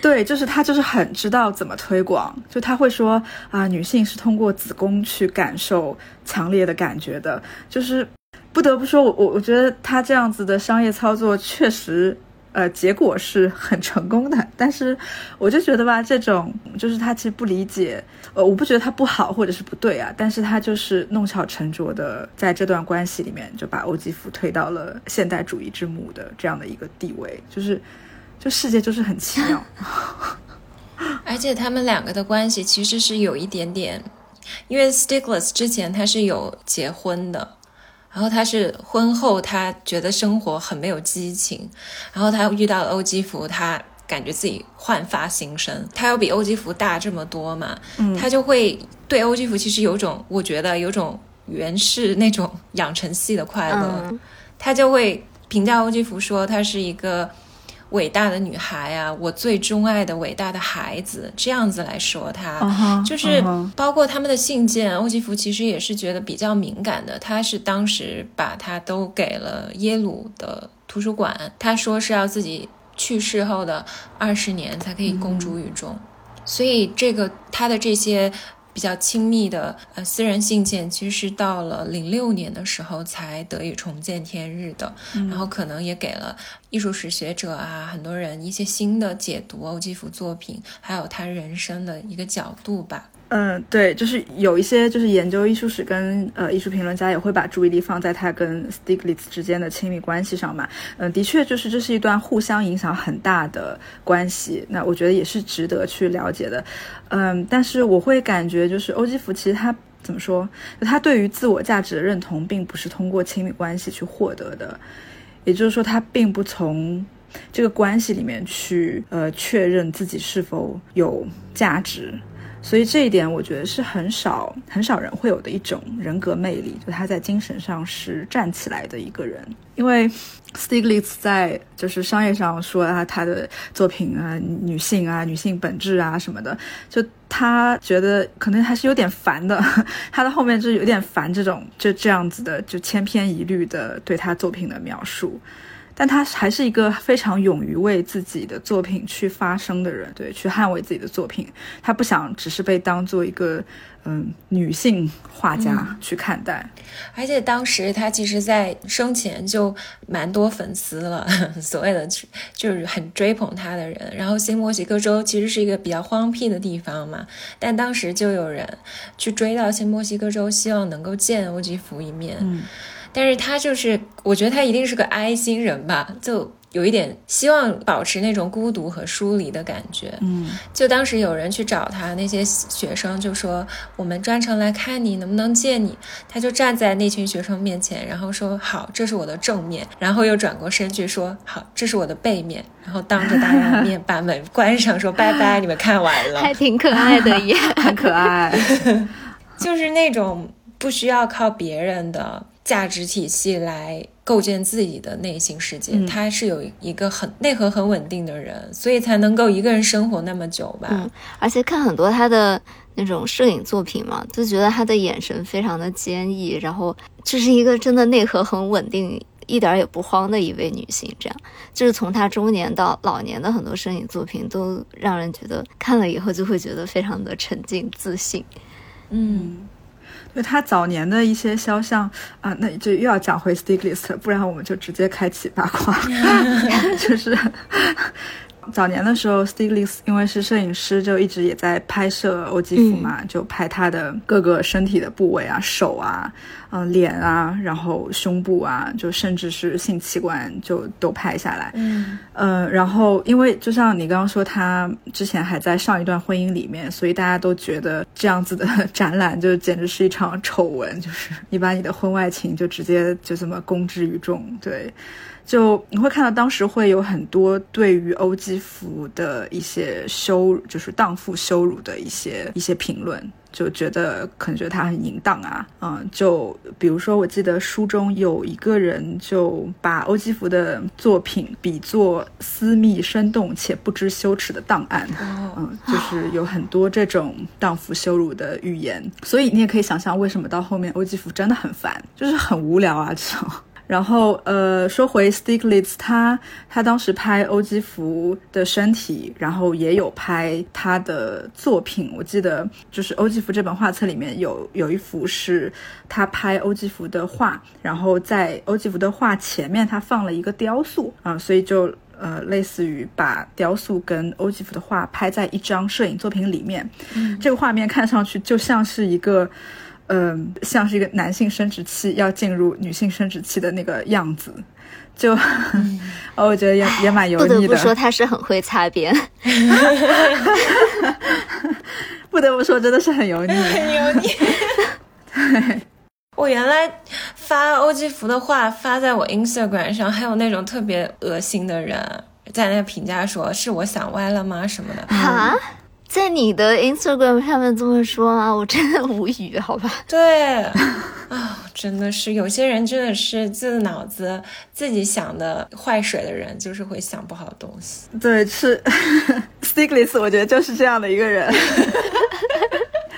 对，就是他就是很知道怎么推广，就他会说啊，女性是通过子宫去感受强烈的感觉的，就是不得不说，我我我觉得他这样子的商业操作确实。呃，结果是很成功的，但是我就觉得吧，这种就是他其实不理解，呃，我不觉得他不好或者是不对啊，但是他就是弄巧成拙的，在这段关系里面就把欧基弗推到了现代主义之母的这样的一个地位，就是，就世界就是很奇妙。而且他们两个的关系其实是有一点点，因为 Stiglitz 之前他是有结婚的，然后他是婚后他觉得生活很没有激情，然后他遇到了欧基福，他感觉自己焕发新生，他要比欧基福大这么多嘛，嗯。他就会对欧基福其实有种，我觉得有种原始那种养成系的快乐，嗯，他就会评价欧基福说她是一个伟大的女孩啊，我最钟爱的伟大的孩子，这样子来说她。嗯就是包括他们的信件，欧基福其实也是觉得比较敏感的。他是当时把他都给了耶鲁的图书馆，他说是要自己去世后的二十年才可以公诸于众。所以这个他的这些比较亲密的呃私人信件，其实是到了零六年的时候才得以重见天日的。然后可能也给了艺术史学者啊很多人一些新的解读欧基弗作品，还有他人生的一个角度吧。嗯，对，就是有一些就是研究艺术史跟呃艺术评论家也会把注意力放在他跟 Stiglitz 之间的亲密关系上嘛。嗯，的确就是这是一段互相影响很大的关系，那我觉得也是值得去了解的。嗯，但是我会感觉就是欧基弗其实他怎么说，他对于自我价值的认同并不是通过亲密关系去获得的，也就是说他并不从。这个关系里面去呃确认自己是否有价值，所以这一点我觉得是很少很少人会有的一种人格魅力，就他在精神上是站起来的一个人。因为 Stiglitz 在就是商业上说啊，他的作品啊，女性啊，女性本质啊什么的，就他觉得可能还是有点烦的。他的后面就有点烦这种就这样子的就千篇一律的对他作品的描述。但他还是一个非常勇于为自己的作品去发声的人，对，去捍卫自己的作品。他不想只是被当做一个嗯女性画家去看待。而且当时他其实，在生前就蛮多粉丝了，所谓的就是很追捧他的人。然后新墨西哥州其实是一个比较荒僻的地方嘛，但当时就有人去追到新墨西哥州，希望能够见欧吉福一面。嗯但是他就是，我觉得他一定是个哀心人吧，就有一点希望保持那种孤独和疏离的感觉。嗯就当时有人去找他，那些学生就说：“我们专程来看你，能不能见你？”他就站在那群学生面前，然后说：“好，这是我的正面。”然后又转过身去说：“好，这是我的背面。”然后当着大家的面把门关上，说：“拜拜，你们看完了。还挺可爱的耶。很可爱。”就是那种不需要靠别人的价值体系来构建自己的内心世界，嗯他是有一个很内核很稳定的人，所以才能够一个人生活那么久吧。嗯，而且看很多他的那种摄影作品嘛，就觉得他的眼神非常的坚毅，然后这是一个真的内核很稳定、一点也不慌的一位女性。这样，就是从她中年到老年的很多摄影作品，都让人觉得看了以后就会觉得非常的沉静自信。嗯。就他早年的一些肖像啊，那就又要讲回 Stiglitz，不然我们就直接开启八卦，就是。早年的时候，Stiglitz 因为是摄影师，就一直也在拍摄欧基弗嘛，就拍他的各个身体的部位啊，手啊，嗯，脸啊，然后胸部啊，就甚至是性器官就都拍下来。嗯，呃，然后因为就像你刚刚说，他之前还在上一段婚姻里面，所以大家都觉得这样子的展览就简直是一场丑闻，就是你把你的婚外情就直接就这么公之于众，对。就你会看到，当时会有很多对于欧基福的一些羞，就是荡妇羞辱的一些一些评论，就觉得可能觉得他很淫荡啊，嗯，就比如说，我记得书中有一个人就把欧基福的作品比作私密、生动且不知羞耻的档案，嗯，就是有很多这种荡妇羞辱的语言，所以你也可以想象，为什么到后面欧基福真的很烦，就是很无聊啊，这种。然后，呃，说回 Stiglitz，他他当时拍欧基福的身体，然后也有拍他的作品。我记得就是欧基福这本画册里面有有一幅是他拍欧基福的画，然后在欧基福的画前面他放了一个雕塑啊，所以就呃类似于把雕塑跟欧基福的画拍在一张摄影作品里面。这个画面看上去就像是一个。嗯，像是一个男性生殖器要进入女性生殖器的那个样子，就，我觉得也也蛮油腻的。不得不说，他是很会擦边。不得不说，真的是很油腻，很油腻。我原来发欧基福的话发在我 Instagram 上，还有那种特别恶心的人在那评价说：“是我想歪了吗？”什么的。啊？在你的 Instagram 上面这么说吗？我真的无语，好吧？对，啊，真的是有些人真的是自脑子自己想的坏水的人，就是会想不好的东西。对，是 Stiglitz，我觉得就是这样的一个人。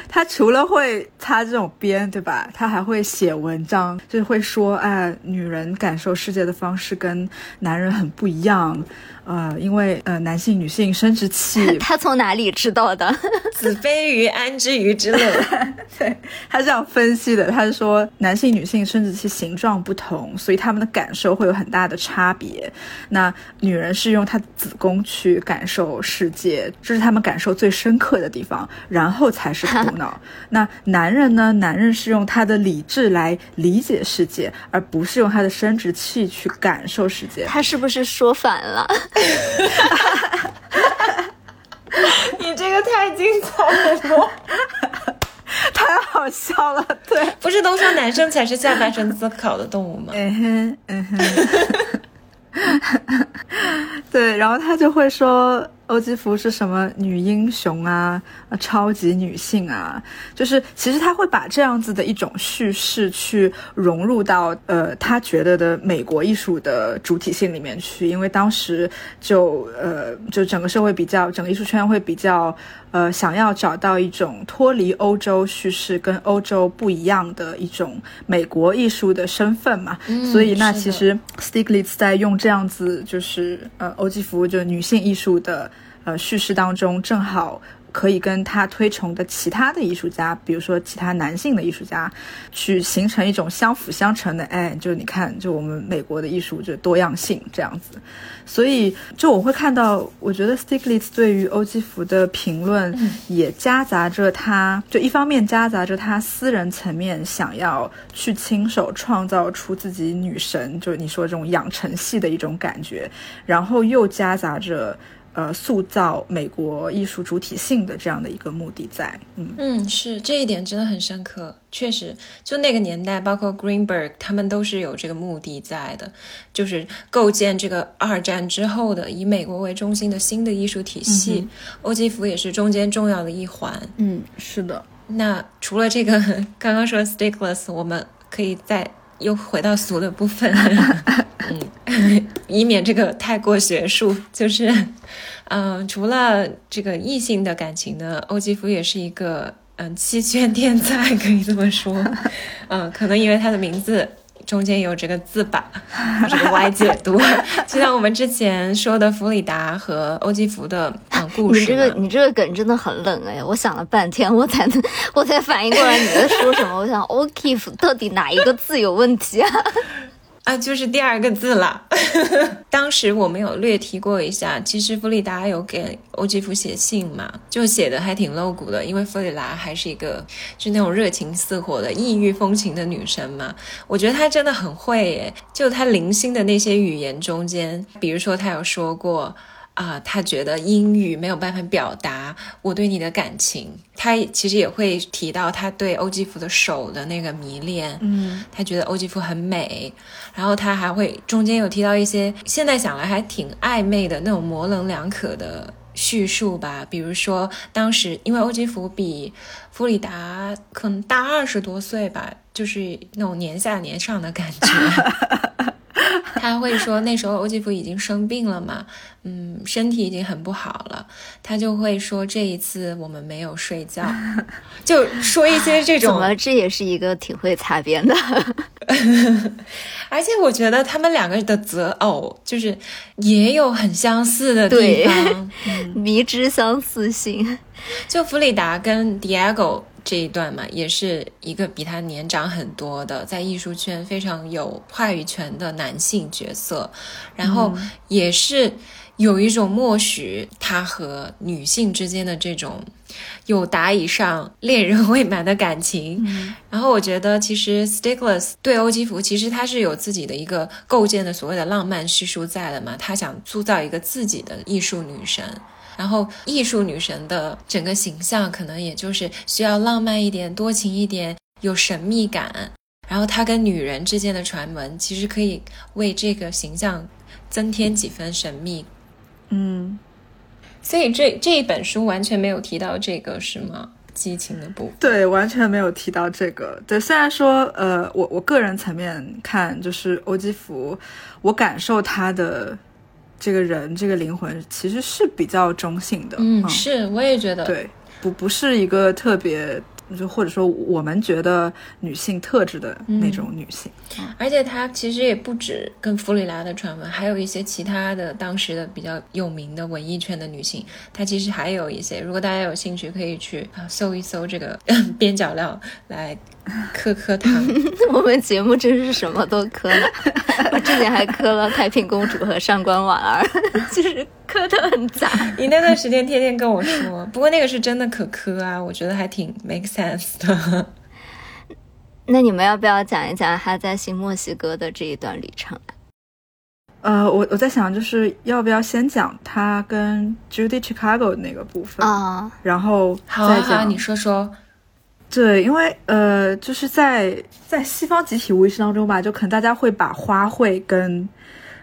他除了会擦这种边，对吧？他还会写文章，就是会说，哎，女人感受世界的方式跟男人很不一样。呃，因为呃，男性、女性生殖器，他从哪里知道的？子非鱼，安知鱼之乐？对他这样分析的，他是说男性、女性生殖器形状不同，所以他们的感受会有很大的差别。那女人是用她的子宫去感受世界，这是他们感受最深刻的地方，然后才是头脑。那男人呢？男人是用他的理智来理解世界，而不是用他的生殖器去感受世界。他是不是说反了？你这个太精彩了，太好笑了。对，不是都说男生才是下半身思考的动物吗？嗯哼，嗯哼。对，然后他就会说。欧基芙是什么女英雄啊？超级女性啊？就是其实他会把这样子的一种叙事去融入到呃他觉得的美国艺术的主体性里面去，因为当时就呃就整个社会比较整个艺术圈会比较呃想要找到一种脱离欧洲叙事跟欧洲不一样的一种美国艺术的身份嘛，所以那其实 Stiglitz 在用这样子就是呃欧基芙就女性艺术的。呃，叙事当中正好可以跟他推崇的其他的艺术家，比如说其他男性的艺术家，去形成一种相辅相成的。哎，就你看，就我们美国的艺术就多样性这样子。所以，就我会看到，我觉得 Stiglitz 对于欧基福的评论也夹杂着他，就一方面夹杂着他私人层面想要去亲手创造出自己女神，就是你说这种养成系的一种感觉，然后又夹杂着。呃，塑造美国艺术主体性的这样的一个目的在，嗯嗯，是这一点真的很深刻，确实，就那个年代，包括 Greenberg 他们都是有这个目的在的，就是构建这个二战之后的以美国为中心的新的艺术体系。欧基福也是中间重要的一环，嗯，是的。那除了这个 刚刚说 Stickless，我们可以再又回到俗的部分。嗯，以免这个太过学术，就是，嗯，除了这个异性的感情呢，欧吉夫也是一个嗯七圈天才，可以这么说，嗯，可能因为他的名字中间有这个字吧，这个歪解读。就像我们之前说的弗里达和欧基福的嗯故事。你这个你这个梗真的很冷哎！我想了半天，我才能 我才反应过来你在说什么。我想欧基福到底哪一个字有问题啊？啊，就是第二个字了。当时我们有略提过一下，其实弗里达有给欧吉夫写信嘛，就写的还挺露骨的，因为弗里达还是一个就那种热情似火的异域风情的女生嘛。我觉得她真的很会耶，就她零星的那些语言中间，比如说她有说过。啊，他觉得英语没有办法表达我对你的感情。他其实也会提到他对欧基福的手的那个迷恋，嗯，他觉得欧基福很美。然后他还会中间有提到一些现在想来还挺暧昧的那种模棱两可的叙述吧。比如说当时因为欧基福比弗里达可能大二十多岁吧，就是那种年下年上的感觉。他会说那时候欧吉弗已经生病了嘛，嗯，身体已经很不好了。他就会说这一次我们没有睡觉，就说一些这种。怎么这也是一个挺会擦边的？而且我觉得他们两个的择偶就是也有很相似的地方，迷之相似性。就弗里达跟 Diego。这一段嘛，也是一个比他年长很多的，在艺术圈非常有话语权的男性角色，然后也是有一种默许他和女性之间的这种有达以上恋人未满的感情。然后我觉得，其实 Stikles 对欧基弗，其实他是有自己的一个构建的所谓的浪漫叙述在的嘛，他想塑造一个自己的艺术女神。然后，艺术女神的整个形象可能也就是需要浪漫一点、多情一点、有神秘感。然后，她跟女人之间的传闻，其实可以为这个形象增添几分神秘。嗯，所以这这一本书完全没有提到这个，是吗？激情的部分？对，完全没有提到这个。对，虽然说，呃，我我个人层面看，就是欧基福，我感受他的。这个人，这个灵魂其实是比较中性的。嗯，是，我也觉得，对，不不是一个特别。就或者说我们觉得女性特质的那种女性，而且她其实也不止跟弗里拉的传闻，还有一些其他的当时的比较有名的文艺圈的女性，她其实还有一些。如果大家有兴趣，可以去啊搜一搜这个边角料来磕磕糖。我们节目真是什么都磕了，我之前还磕了太平公主和上官婉儿，就是。磕的很杂，你那段时间天天跟我说，不过那个是真的可磕啊，我觉得还挺 make sense 的。那你们要不要讲一讲他在新墨西哥的这一段旅程？呃，我我在想，就是要不要先讲他跟 Judy Chicago 那个部分啊，然后再讲你说说。对，因为呃，就是在在西方集体无意识当中吧，就可能大家会把花卉跟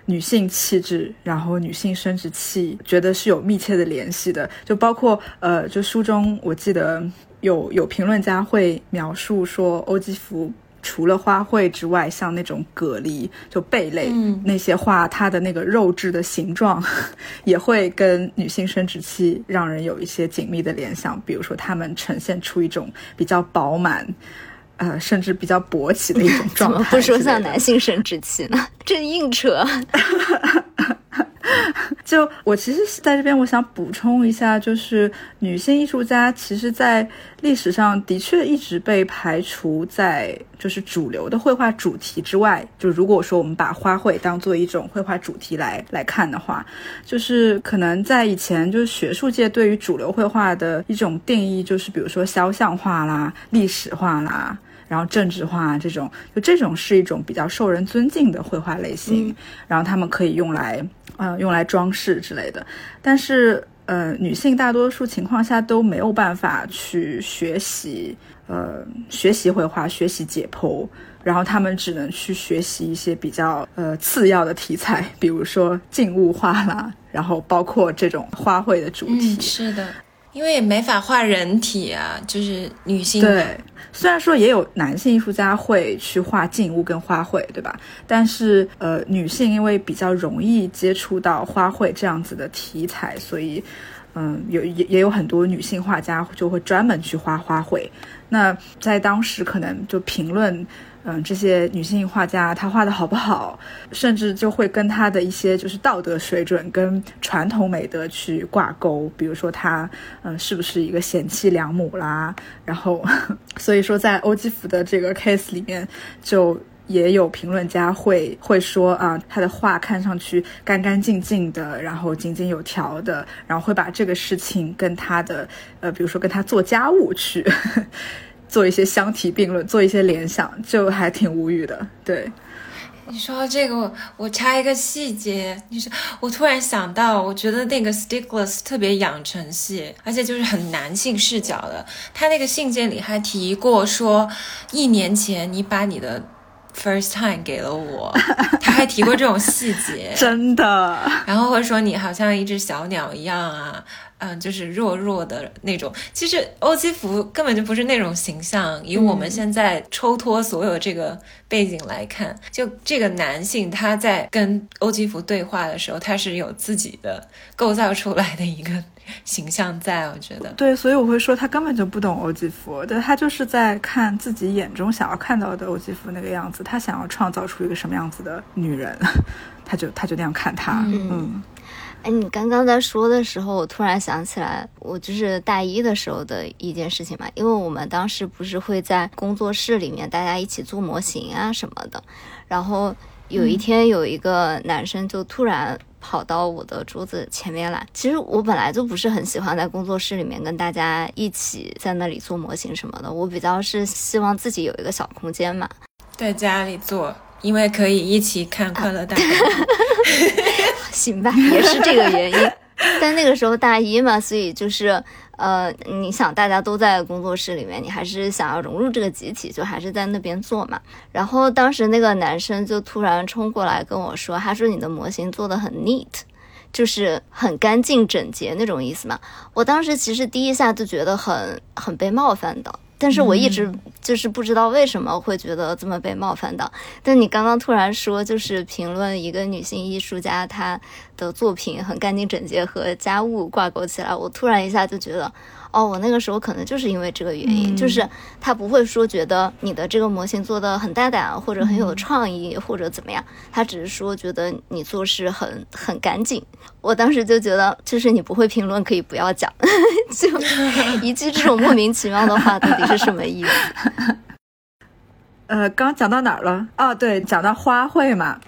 女性气质，然后女性生殖器，觉得是有密切的联系的。就包括呃，就书中我记得有有评论家会描述说，欧基福除了花卉之外，像那种蛤蜊，就贝类那些话，它的那个肉质的形状，也会跟女性生殖器让人有一些紧密的联想。比如说，它们呈现出一种比较饱满。呃，甚至比较勃起的一种状态。怎么不说像男性生殖器呢？这硬扯。就我其实是在这边，我想补充一下，就是女性艺术家，其实，在历史上的确一直被排除在就是主流的绘画主题之外。就如果说我们把花卉当做一种绘画主题来来看的话，就是可能在以前，就是学术界对于主流绘画的一种定义，就是比如说肖像画啦、历史画啦。然后政治化这种，就这种是一种比较受人尊敬的绘画类型，然后他们可以用来，呃，用来装饰之类的。但是，呃，女性大多数情况下都没有办法去学习，呃，学习绘画，学习解剖，然后他们只能去学习一些比较呃次要的题材，比如说静物画啦，然后包括这种花卉的主题。是的。因为也没法画人体啊，就是女性。对，虽然说也有男性艺术家会去画静物跟花卉，对吧？但是呃，女性因为比较容易接触到花卉这样子的题材，所以嗯，有也也有很多女性画家就会专门去画花卉。那在当时可能就评论。嗯，这些女性画家她画的好不好，甚至就会跟她的一些就是道德水准跟传统美德去挂钩。比如说她，嗯，是不是一个贤妻良母啦？然后，所以说在欧基福的这个 case 里面，就也有评论家会会说啊，他的画看上去干干净净的，然后井井有条的，然后会把这个事情跟他的，呃，比如说跟他做家务去。做一些相提并论，做一些联想，就还挺无语的。对，你说到这个，我我插一个细节，你说我突然想到，我觉得那个 Stickless 特别养成系，而且就是很男性视角的。他那个信件里还提过说，一年前你把你的 first time 给了我，他还提过这种细节，真的。然后会说你好像一只小鸟一样啊。嗯，就是弱弱的那种。其实欧基福根本就不是那种形象。以我们现在抽脱所有这个背景来看，就这个男性他在跟欧基福对话的时候，他是有自己的构造出来的一个形象在。我觉得对，所以我会说他根本就不懂欧基福，对他就是在看自己眼中想要看到的欧基福那个样子，他想要创造出一个什么样子的女人，他就他就那样看他，嗯。哎，你刚刚在说的时候，我突然想起来，我就是大一的时候的一件事情嘛。因为我们当时不是会在工作室里面大家一起做模型啊什么的，然后有一天有一个男生就突然跑到我的桌子前面来。其实我本来就不是很喜欢在工作室里面跟大家一起在那里做模型什么的，我比较是希望自己有一个小空间嘛，在家里做，因为可以一起看《快乐大本营》。行吧，也是这个原因。但那个时候大一嘛，所以就是呃，你想大家都在工作室里面，你还是想要融入这个集体，就还是在那边做嘛。然后当时那个男生就突然冲过来跟我说：“他说你的模型做的很 neat，就是很干净整洁那种意思嘛。”我当时其实第一下就觉得很很被冒犯的。但是我一直就是不知道为什么会觉得这么被冒犯到。但你刚刚突然说，就是评论一个女性艺术家她的作品很干净整洁和家务挂钩起来，我突然一下就觉得。哦，我那个时候可能就是因为这个原因，就是他不会说觉得你的这个模型做的很大胆或者很有创意或者怎么样，他只是说觉得你做事很很干净。我当时就觉得，就是你不会评论可以不要讲，就一句这种莫名其妙的话到底是什么意思？呃，刚讲到哪儿了？哦，对，讲到花卉嘛。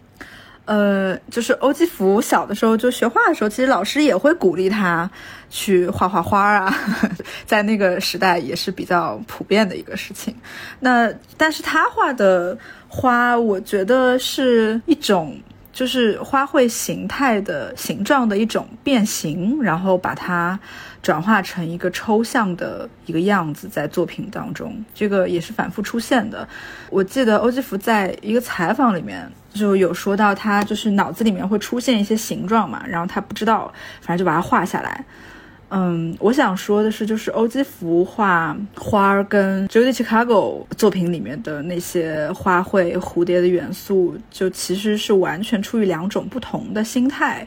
呃，就是欧基福小的时候就学画的时候，其实老师也会鼓励他去画画花啊，在那个时代也是比较普遍的一个事情。那但是他画的花，我觉得是一种就是花卉形态的形状的一种变形，然后把它转化成一个抽象的一个样子，在作品当中，这个也是反复出现的。我记得欧吉福在一个采访里面。就有说到他就是脑子里面会出现一些形状嘛，然后他不知道，反正就把它画下来。嗯，我想说的是，就是欧基福画花儿跟 Judy Chicago 作品里面的那些花卉、蝴蝶的元素，就其实是完全出于两种不同的心态。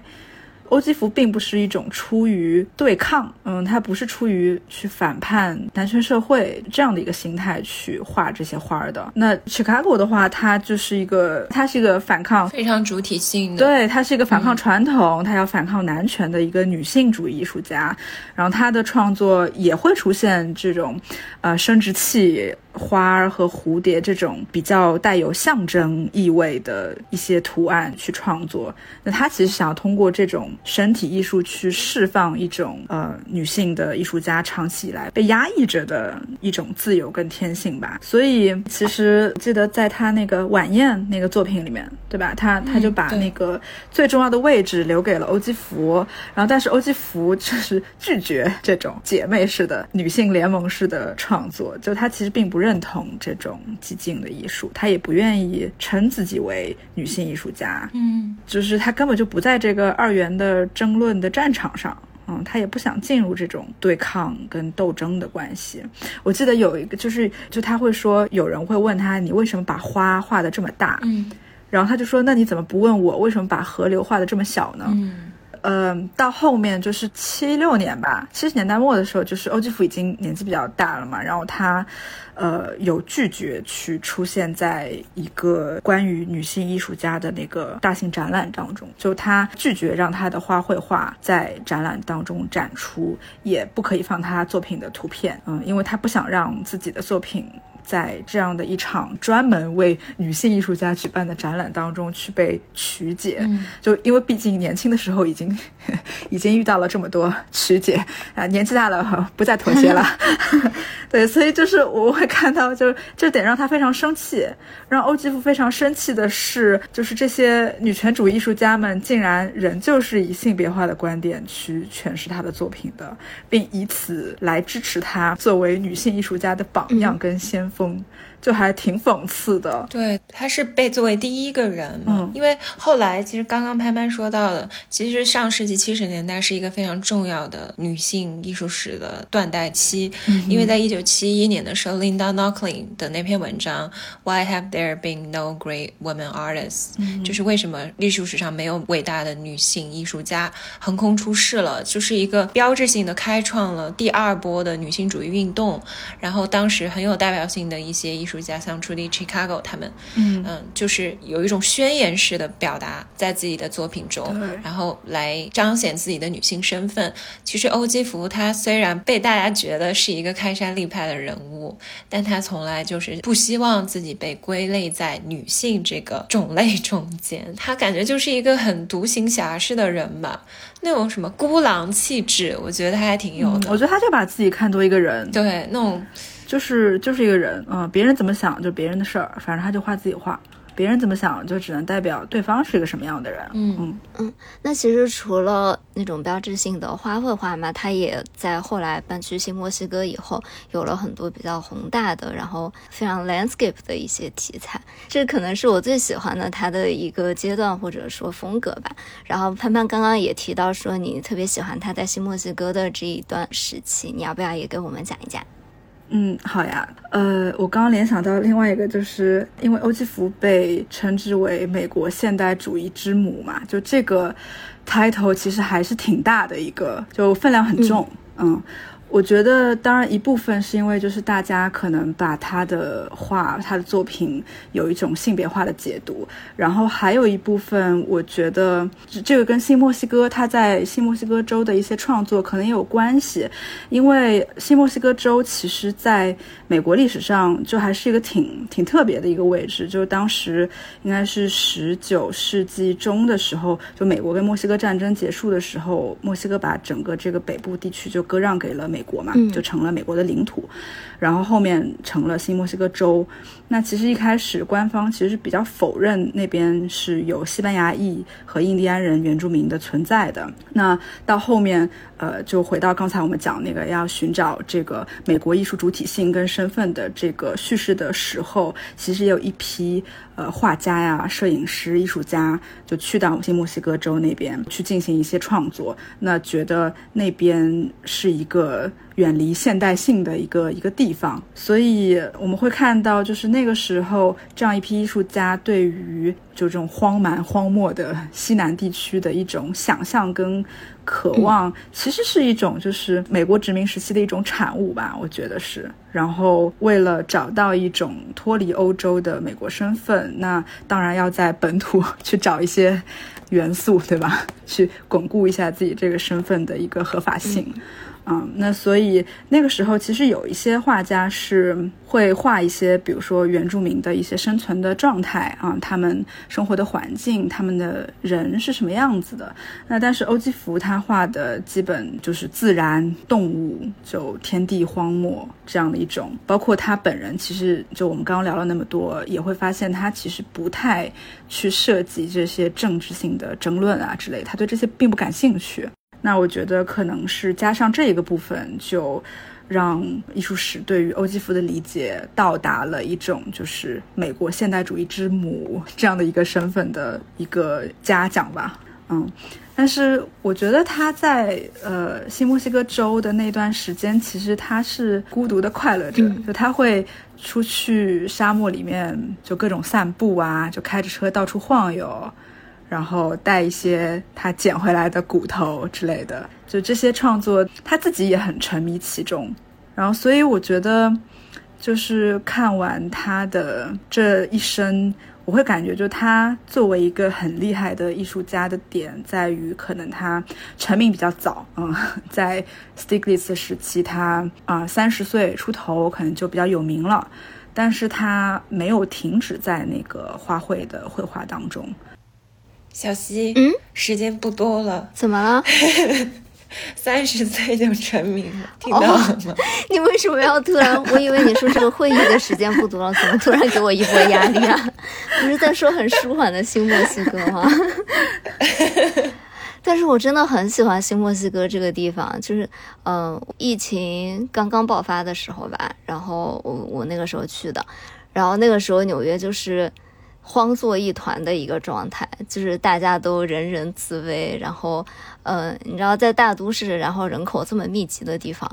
欧基福并不是一种出于对抗，嗯，他不是出于去反叛男权社会这样的一个心态去画这些花的。那 Chicago 的话，他就是一个，他是一个反抗非常主体性的，对他是一个反抗传统，他要反抗男权的一个女性主义艺术家。然后他的创作也会出现这种，呃，生殖器。花儿和蝴蝶这种比较带有象征意味的一些图案去创作，那他其实想要通过这种身体艺术去释放一种呃女性的艺术家长期以来被压抑着的一种自由跟天性吧。所以其实记得在他那个晚宴那个作品里面，对吧？他他就把那个最重要的位置留给了欧基福，然后但是欧基福就是拒绝这种姐妹式的女性联盟式的创作，就他其实并不认。认同这种激进的艺术，他也不愿意称自己为女性艺术家。嗯，就是他根本就不在这个二元的争论的战场上。嗯，他也不想进入这种对抗跟斗争的关系。我记得有一个，就是就他会说，有人会问他，你为什么把花画的这么大？嗯，然后他就说，那你怎么不问我为什么把河流画的这么小呢？嗯。嗯，到后面就是七六年吧，七十年代末的时候，就是欧基弗已经年纪比较大了嘛，然后他，呃，有拒绝去出现在一个关于女性艺术家的那个大型展览当中，就他拒绝让他的花卉画在展览当中展出，也不可以放他作品的图片，嗯，因为他不想让自己的作品。在这样的一场专门为女性艺术家举办的展览当中去被曲解，就因为毕竟年轻的时候已经 已经遇到了这么多曲解啊，年纪大了不再妥协了，对，所以就是我会看到，就是这点让他非常生气，让欧基夫非常生气的是，就是这些女权主义艺术家们竟然仍旧是以性别化的观点去诠释他的作品的，并以此来支持他作为女性艺术家的榜样跟先锋。风就还挺讽刺的，对，他是被作为第一个人嘛，因为后来其实刚刚潘潘说到的，其实上世纪七十年代是一个非常重要的女性艺术史的断代期，嗯因为在一九七一年的时候，Linda Nochlin 的那篇文章 Why Have There Been No Great Women Artists，就是为什么艺术史上没有伟大的女性艺术家，横空出世了，就是一个标志性的开创了第二波的女性主义运动，然后当时很有代表性的一些艺。艺术家像 Trudy Chicago 他们，嗯嗯，就是有一种宣言式的表达在自己的作品中，然后来彰显自己的女性身份。其实欧基福他虽然被大家觉得是一个开山立派的人物，但他从来就是不希望自己被归类在女性这个种类中间。他感觉就是一个很独行侠式的人吧，那种什么孤狼气质，我觉得他还挺有的。我觉得他就把自己看作一个人，对那种。就是就是一个人，嗯，别人怎么想就别人的事儿，反正他就画自己画，别人怎么想就只能代表对方是一个什么样的人，嗯嗯嗯。那其实除了那种标志性的花卉画嘛，他也在后来搬去新墨西哥以后，有了很多比较宏大的，然后非常 landscape 的一些题材，这可能是我最喜欢的他的一个阶段或者说风格吧。然后潘潘刚刚也提到说你特别喜欢他在新墨西哥的这一段时期，你要不要也给我们讲一讲？嗯，好呀。呃，我刚刚联想到另外一个，就是因为欧基福被称之为美国现代主义之母嘛，就这个 title 其实还是挺大的一个，就分量很重。嗯。我觉得，当然一部分是因为就是大家可能把他的画、他的作品有一种性别化的解读，然后还有一部分，我觉得这个跟新墨西哥他在新墨西哥州的一些创作可能也有关系，因为新墨西哥州其实在美国历史上就还是一个挺挺特别的一个位置，就当时应该是十九世纪中的时候，就美国跟墨西哥战争结束的时候，墨西哥把整个这个北部地区就割让给了美。美国嘛，就成了美国的领土，然后后面成了新墨西哥州。那其实一开始官方其实是比较否认那边是有西班牙裔和印第安人原住民的存在的。那到后面，呃，就回到刚才我们讲那个要寻找这个美国艺术主体性跟身份的这个叙事的时候，其实也有一批呃画家呀、摄影师、艺术家就去到新墨西哥州那边去进行一些创作。那觉得那边是一个。远离现代性的一个一个地方，所以我们会看到，就是那个时候这样一批艺术家对于就这种荒蛮荒漠的西南地区的一种想象跟渴望，其实是一种就是美国殖民时期的一种产物吧，我觉得是。然后为了找到一种脱离欧洲的美国身份，那当然要在本土去找一些元素，对吧？去巩固一下自己这个身份的一个合法性。嗯，啊那所以那个时候其实有一些画家是会画一些，比如说原住民的一些生存的状态啊，他们生活的环境，他们的人是什么样子的。那但是欧基福他画的基本就是自然、动物，就天地荒漠这样的一种。包括他本人，其实就我们刚刚聊了那么多，也会发现他其实不太去涉及这些政治性的争论啊之类，他对这些并不感兴趣。那我觉得可能是加上这一个部分，就让艺术史对于欧基弗的理解到达了一种就是美国现代主义之母 这样的一个身份的一个嘉奖吧。嗯，但是我觉得他在呃新墨西哥州的那段时间，其实他是孤独的快乐着，就他会出去沙漠里面就各种散步啊，就开着车到处晃悠。然后带一些他捡回来的骨头之类的，就这些创作他自己也很沉迷其中。然后，所以我觉得，就是看完他的这一生，我会感觉，就他作为一个很厉害的艺术家的点，在于可能他成名比较早，嗯，在 Stiglitz 时期，他啊三十岁出头，可能就比较有名了。但是他没有停止在那个花卉的绘画当中。小溪，嗯，时间不多了，怎么了？三十岁就成名了，听到了吗？你为什么要突然？我以为你说这个会议的时间不多了，怎么突然给我一波压力啊？不是在说很舒缓的新墨西哥吗？但是我真的很喜欢新墨西哥这个地方，就是，嗯，疫情刚刚爆发的时候吧，然后我我那个时候去的，然后那个时候纽约就是荒作一团的一个状态，就是大家都人人自危，然后，嗯，你知道在大都市，然后人口这么密集的地方，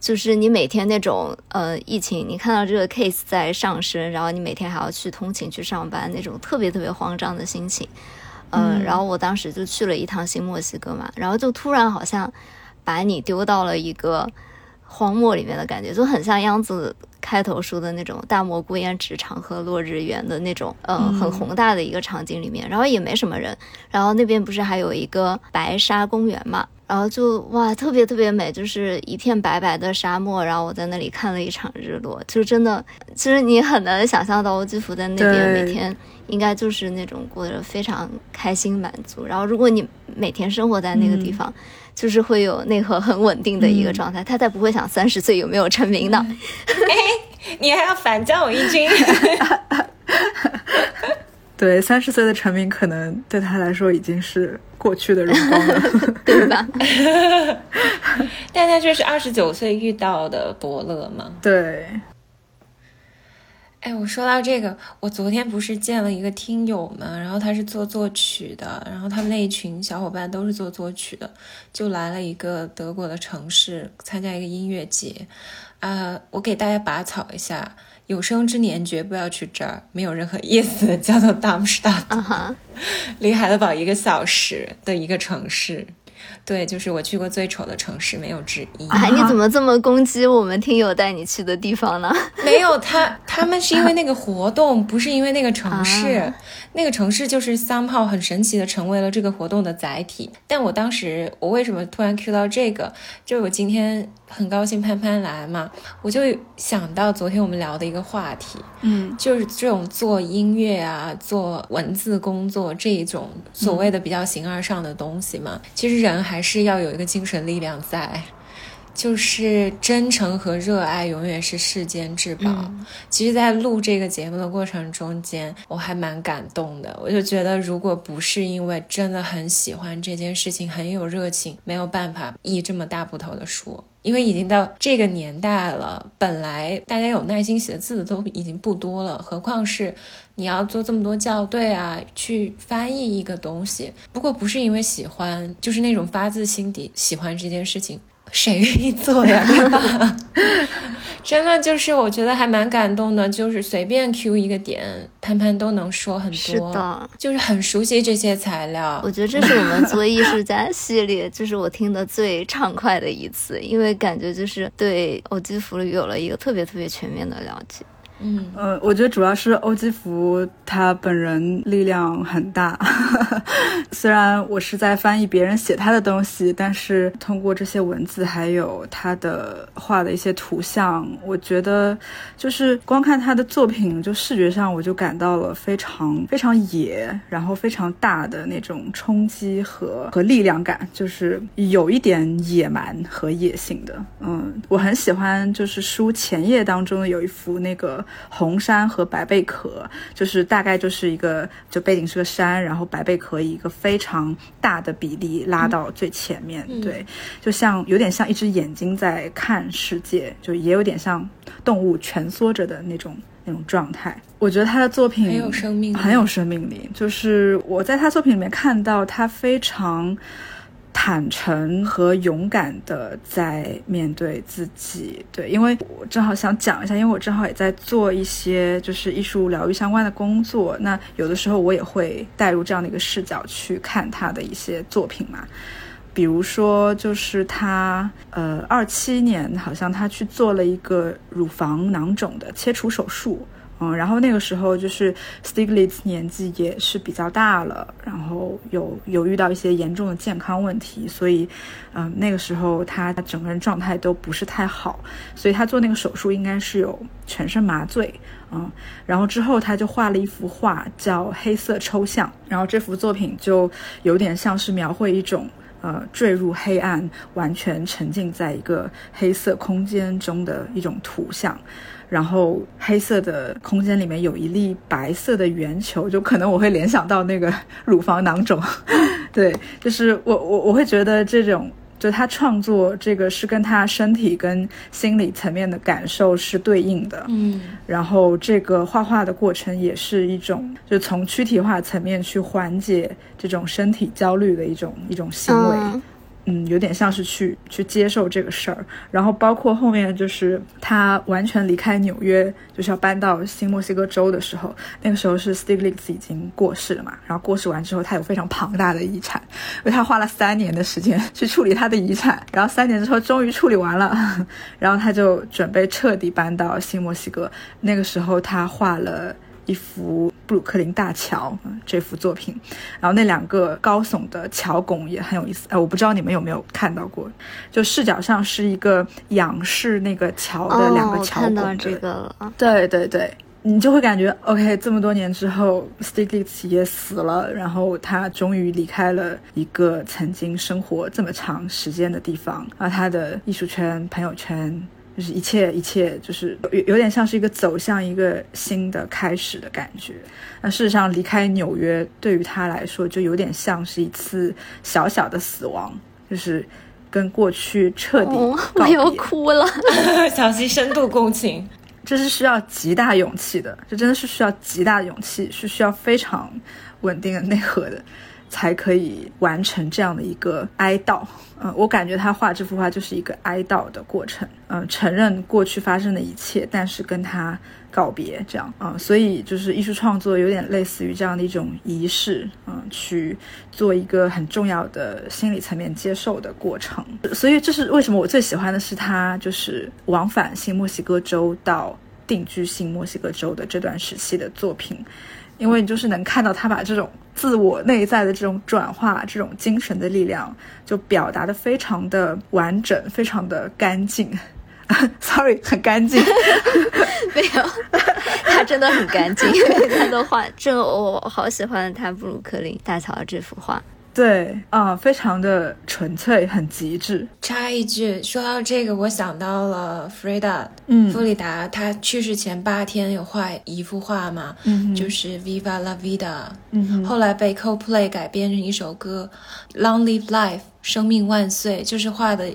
就是你每天那种，呃，疫情，你看到这个 case 在上升，然后你每天还要去通勤去上班，那种特别特别慌张的心情。嗯，然后我当时就去了一趟新墨西哥嘛，然后就突然好像把你丢到了一个荒漠里面的感觉，就很像央子开头说的那种大漠孤烟直，长河落日圆的那种，嗯，很宏大的一个场景里面，然后也没什么人，然后那边不是还有一个白沙公园嘛。然后就哇，特别特别美，就是一片白白的沙漠。然后我在那里看了一场日落，就真的，其实你很难想象到欧基福在那边每天应该就是那种过得非常开心满足。然后如果你每天生活在那个地方，就是会有内核很稳定的一个状态，他才不会想三十岁有没有成名呢？哎，你还要反将我一军。对，三十岁的成名可能对他来说已经是过去的荣光了，对吧？但他就是二十九岁遇到的伯乐嘛。对。哎，我说到这个，我昨天不是见了一个听友嘛，然后他是做作曲的，然后他们那一群小伙伴都是做作曲的，就来了一个德国的城市参加一个音乐节。啊，我给大家拔草一下。有生之年绝不要去这儿，没有任何意思。叫做 Darmstadt，离海德堡一个小时的一个城市。对，就是我去过最丑的城市，没有之一。哎，你怎么这么攻击我们听友带你去的地方呢？没有他，他们是因为那个活动，不是因为那个城市。那个城市就是 somehow 很神奇的成为了这个活动的载体。但我当时，我为什么突然 cue 到这个？就我今天很高兴潘潘来嘛，我就想到昨天我们聊的一个话题，嗯，就是这种做音乐啊、做文字工作这一种所谓的比较形而上的东西嘛，其实人。人还是要有一个精神力量在，就是真诚和热爱永远是世间至宝。其实，在录这个节目的过程中间，我还蛮感动的。我就觉得，如果不是因为真的很喜欢这件事情，很有热情，没有办法译这么大部头的书。因为已经到这个年代了，本来大家有耐心写字的都已经不多了，何况是你要做这么多校对啊，去翻译一个东西。不过不是因为喜欢，就是那种发自心底喜欢这件事情。谁愿意做呀？对吧？真的就是我觉得还蛮感动的，就是随便 Q 一个点，潘潘都能说很多。是的，就是很熟悉这些材料。我觉得这是我们做艺术家系列，就是我听的最畅快的一次，因为感觉就是对欧基弗有了一个特别特别全面的了解。嗯呃，我觉得主要是欧基福他本人力量很大。虽然我是在翻译别人写他的东西，但是通过这些文字还有他的画的一些图像，我觉得就是光看他的作品，就视觉上我就感到了非常非常野，然后非常大的那种冲击和和力量感，就是有一点野蛮和野性的。嗯，我很喜欢，就是书前页当中有一幅那个。红山和白贝壳，就是大概就是一个，就背景是个山，然后白贝壳以一个非常大的比例拉到最前面，对，就像有点像一只眼睛在看世界，就也有点像动物蜷缩着的那种那种状态。我觉得他的作品很有生命，很有生命力。就是我在他作品里面看到他非常。坦诚和勇敢的在面对自己。对，因为我正好想讲一下，因为我正好也在做一些就是艺术疗愈相关的工作，那有的时候我也会带入这样的一个视角去看他的一些作品嘛。比如说，就是他，呃，二七年好像他去做了一个乳房囊肿的切除手术，嗯，然后那个时候就是 Stiglitz 年纪也是比较大了，然后有有遇到一些严重的健康问题，所以，嗯，那个时候他整个人状态都不是太好，所以他做那个手术应该是有全身麻醉，嗯，然后之后他就画了一幅画叫《黑色抽象》，然后这幅作品就有点像是描绘一种。呃，坠入黑暗，完全沉浸在一个黑色空间中的一种图像，然后黑色的空间里面有一粒白色的圆球，就可能我会联想到那个乳房囊肿，对，就是我我我会觉得这种。就他创作这个是跟他身体跟心理层面的感受是对应的，嗯，然后这个画画的过程也是一种，就从躯体化层面去缓解这种身体焦虑的一种一种行为。嗯，嗯有点像是去去接受这个事儿，然后包括后面就是他完全离开纽约，就是要搬到新墨西哥州的时候，那个时候是 Stiglitz 已经过世了嘛，然后过世完之后，他有非常庞大的遗产，因为他花了三年的时间去处理他的遗产，然后三年之后终于处理完了，然后他就准备彻底搬到新墨西哥，那个时候他画了。一幅布鲁克林大桥，这幅作品，然后那两个高耸的桥拱也很有意思。哎，我不知道你们有没有看到过，就视角上是一个仰视那个桥的两个桥拱。看到这个了。对对对，你就会感觉 OK，这么多年之后，Stiglitz 也死了，然后他终于离开了一个曾经生活这么长时间的地方，而他的艺术圈、朋友圈。就是一切一切，就是有有点像是一个走向一个新的开始的感觉。那事实上，离开纽约对于他来说，就有点像是一次小小的死亡，就是跟过去彻底我又哭了。小溪深度共情，这是需要极大勇气的，这真的是需要极大勇气，是需要非常稳定的内核的。才可以完成这样的一个哀悼，嗯，我感觉他画这幅画就是一个哀悼的过程，嗯，承认过去发生的一切，但是跟他告别，这样，嗯，所以就是艺术创作有点类似于这样的一种仪式，嗯，去做一个很重要的心理层面接受的过程，所以这是为什么我最喜欢的是他就是往返新墨西哥州到定居新墨西哥州的这段时期的作品。因为你就是能看到他把这种自我内在的这种转化，这种精神的力量，就表达的非常的完整，非常的干净。Sorry，很干净。没有，他真的很干净。他的画，这我好喜欢他布鲁克林大桥这幅画。对啊，非常的纯粹，很极致。插一句，说到这个，我想到了弗瑞达，嗯，弗里达，他去世前八天有画一幅画嘛，嗯，就是 Viva la vida，嗯，后来被 Coldplay 改编成一首歌，Long Live Life，生命万岁，就是画的，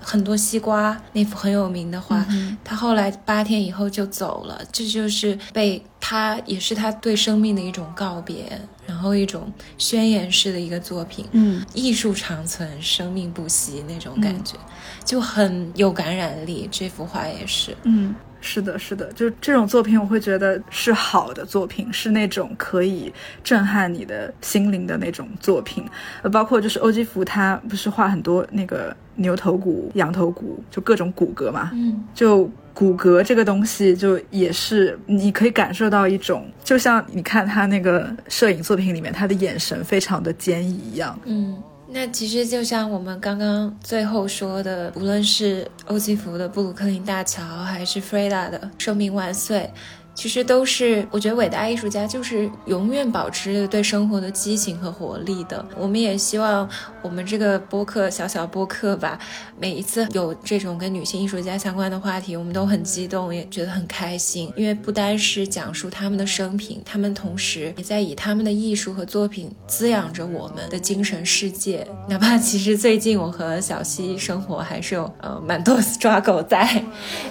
很多西瓜那幅很有名的画，他后来八天以后就走了，这就是被他，也是他对生命的一种告别。然后一种宣言式的一个作品，嗯，艺术长存，生命不息那种感觉，就很有感染力。这幅画也是，嗯，是的，是的，就这种作品，我会觉得是好的作品，是那种可以震撼你的心灵的那种作品。呃，包括就是欧基福，他不是画很多那个牛头骨、羊头骨，就各种骨骼嘛，嗯，就。骨骼这个东西，就也是你可以感受到一种，就像你看他那个摄影作品里面，他的眼神非常的坚毅一样。嗯，那其实就像我们刚刚最后说的，无论是欧几福的布鲁克林大桥，还是 Freda 的寿命万岁。其实都是，我觉得伟大艺术家就是永远保持着对生活的激情和活力的。我们也希望我们这个播客小小播客吧，每一次有这种跟女性艺术家相关的话题，我们都很激动，也觉得很开心。因为不单是讲述他们的生平，他们同时也在以他们的艺术和作品滋养着我们的精神世界。哪怕其实最近我和小溪生活还是有呃蛮多 struggle 在，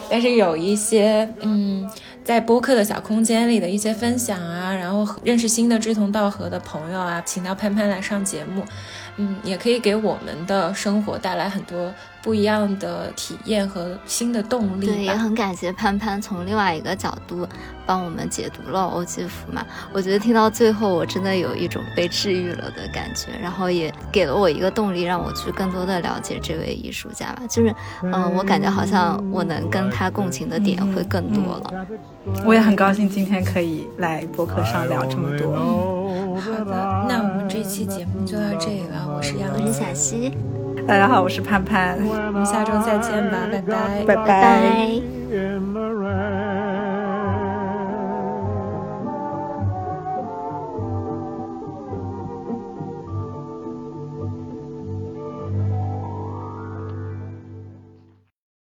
但是有一些嗯。在播客的小空间里的一些分享啊，然后认识新的志同道合的朋友啊，请到潘潘来上节目。嗯，也可以给我们的生活带来很多不一样的体验和新的动力。对，也很感谢潘潘从另外一个角度帮我们解读了欧几福嘛。我觉得听到最后，我真的有一种被治愈了的感觉，然后也给了我一个动力，让我去更多的了解这位艺术家吧。就是，嗯，我感觉好像我能跟他共情的点会更多了。我也很高兴今天可以来博客上聊这么多。好的，那我们这期节目就到这里了。我是杨，我是小溪，大家好，我是盼盼，我们下周再见吧，拜拜，拜拜。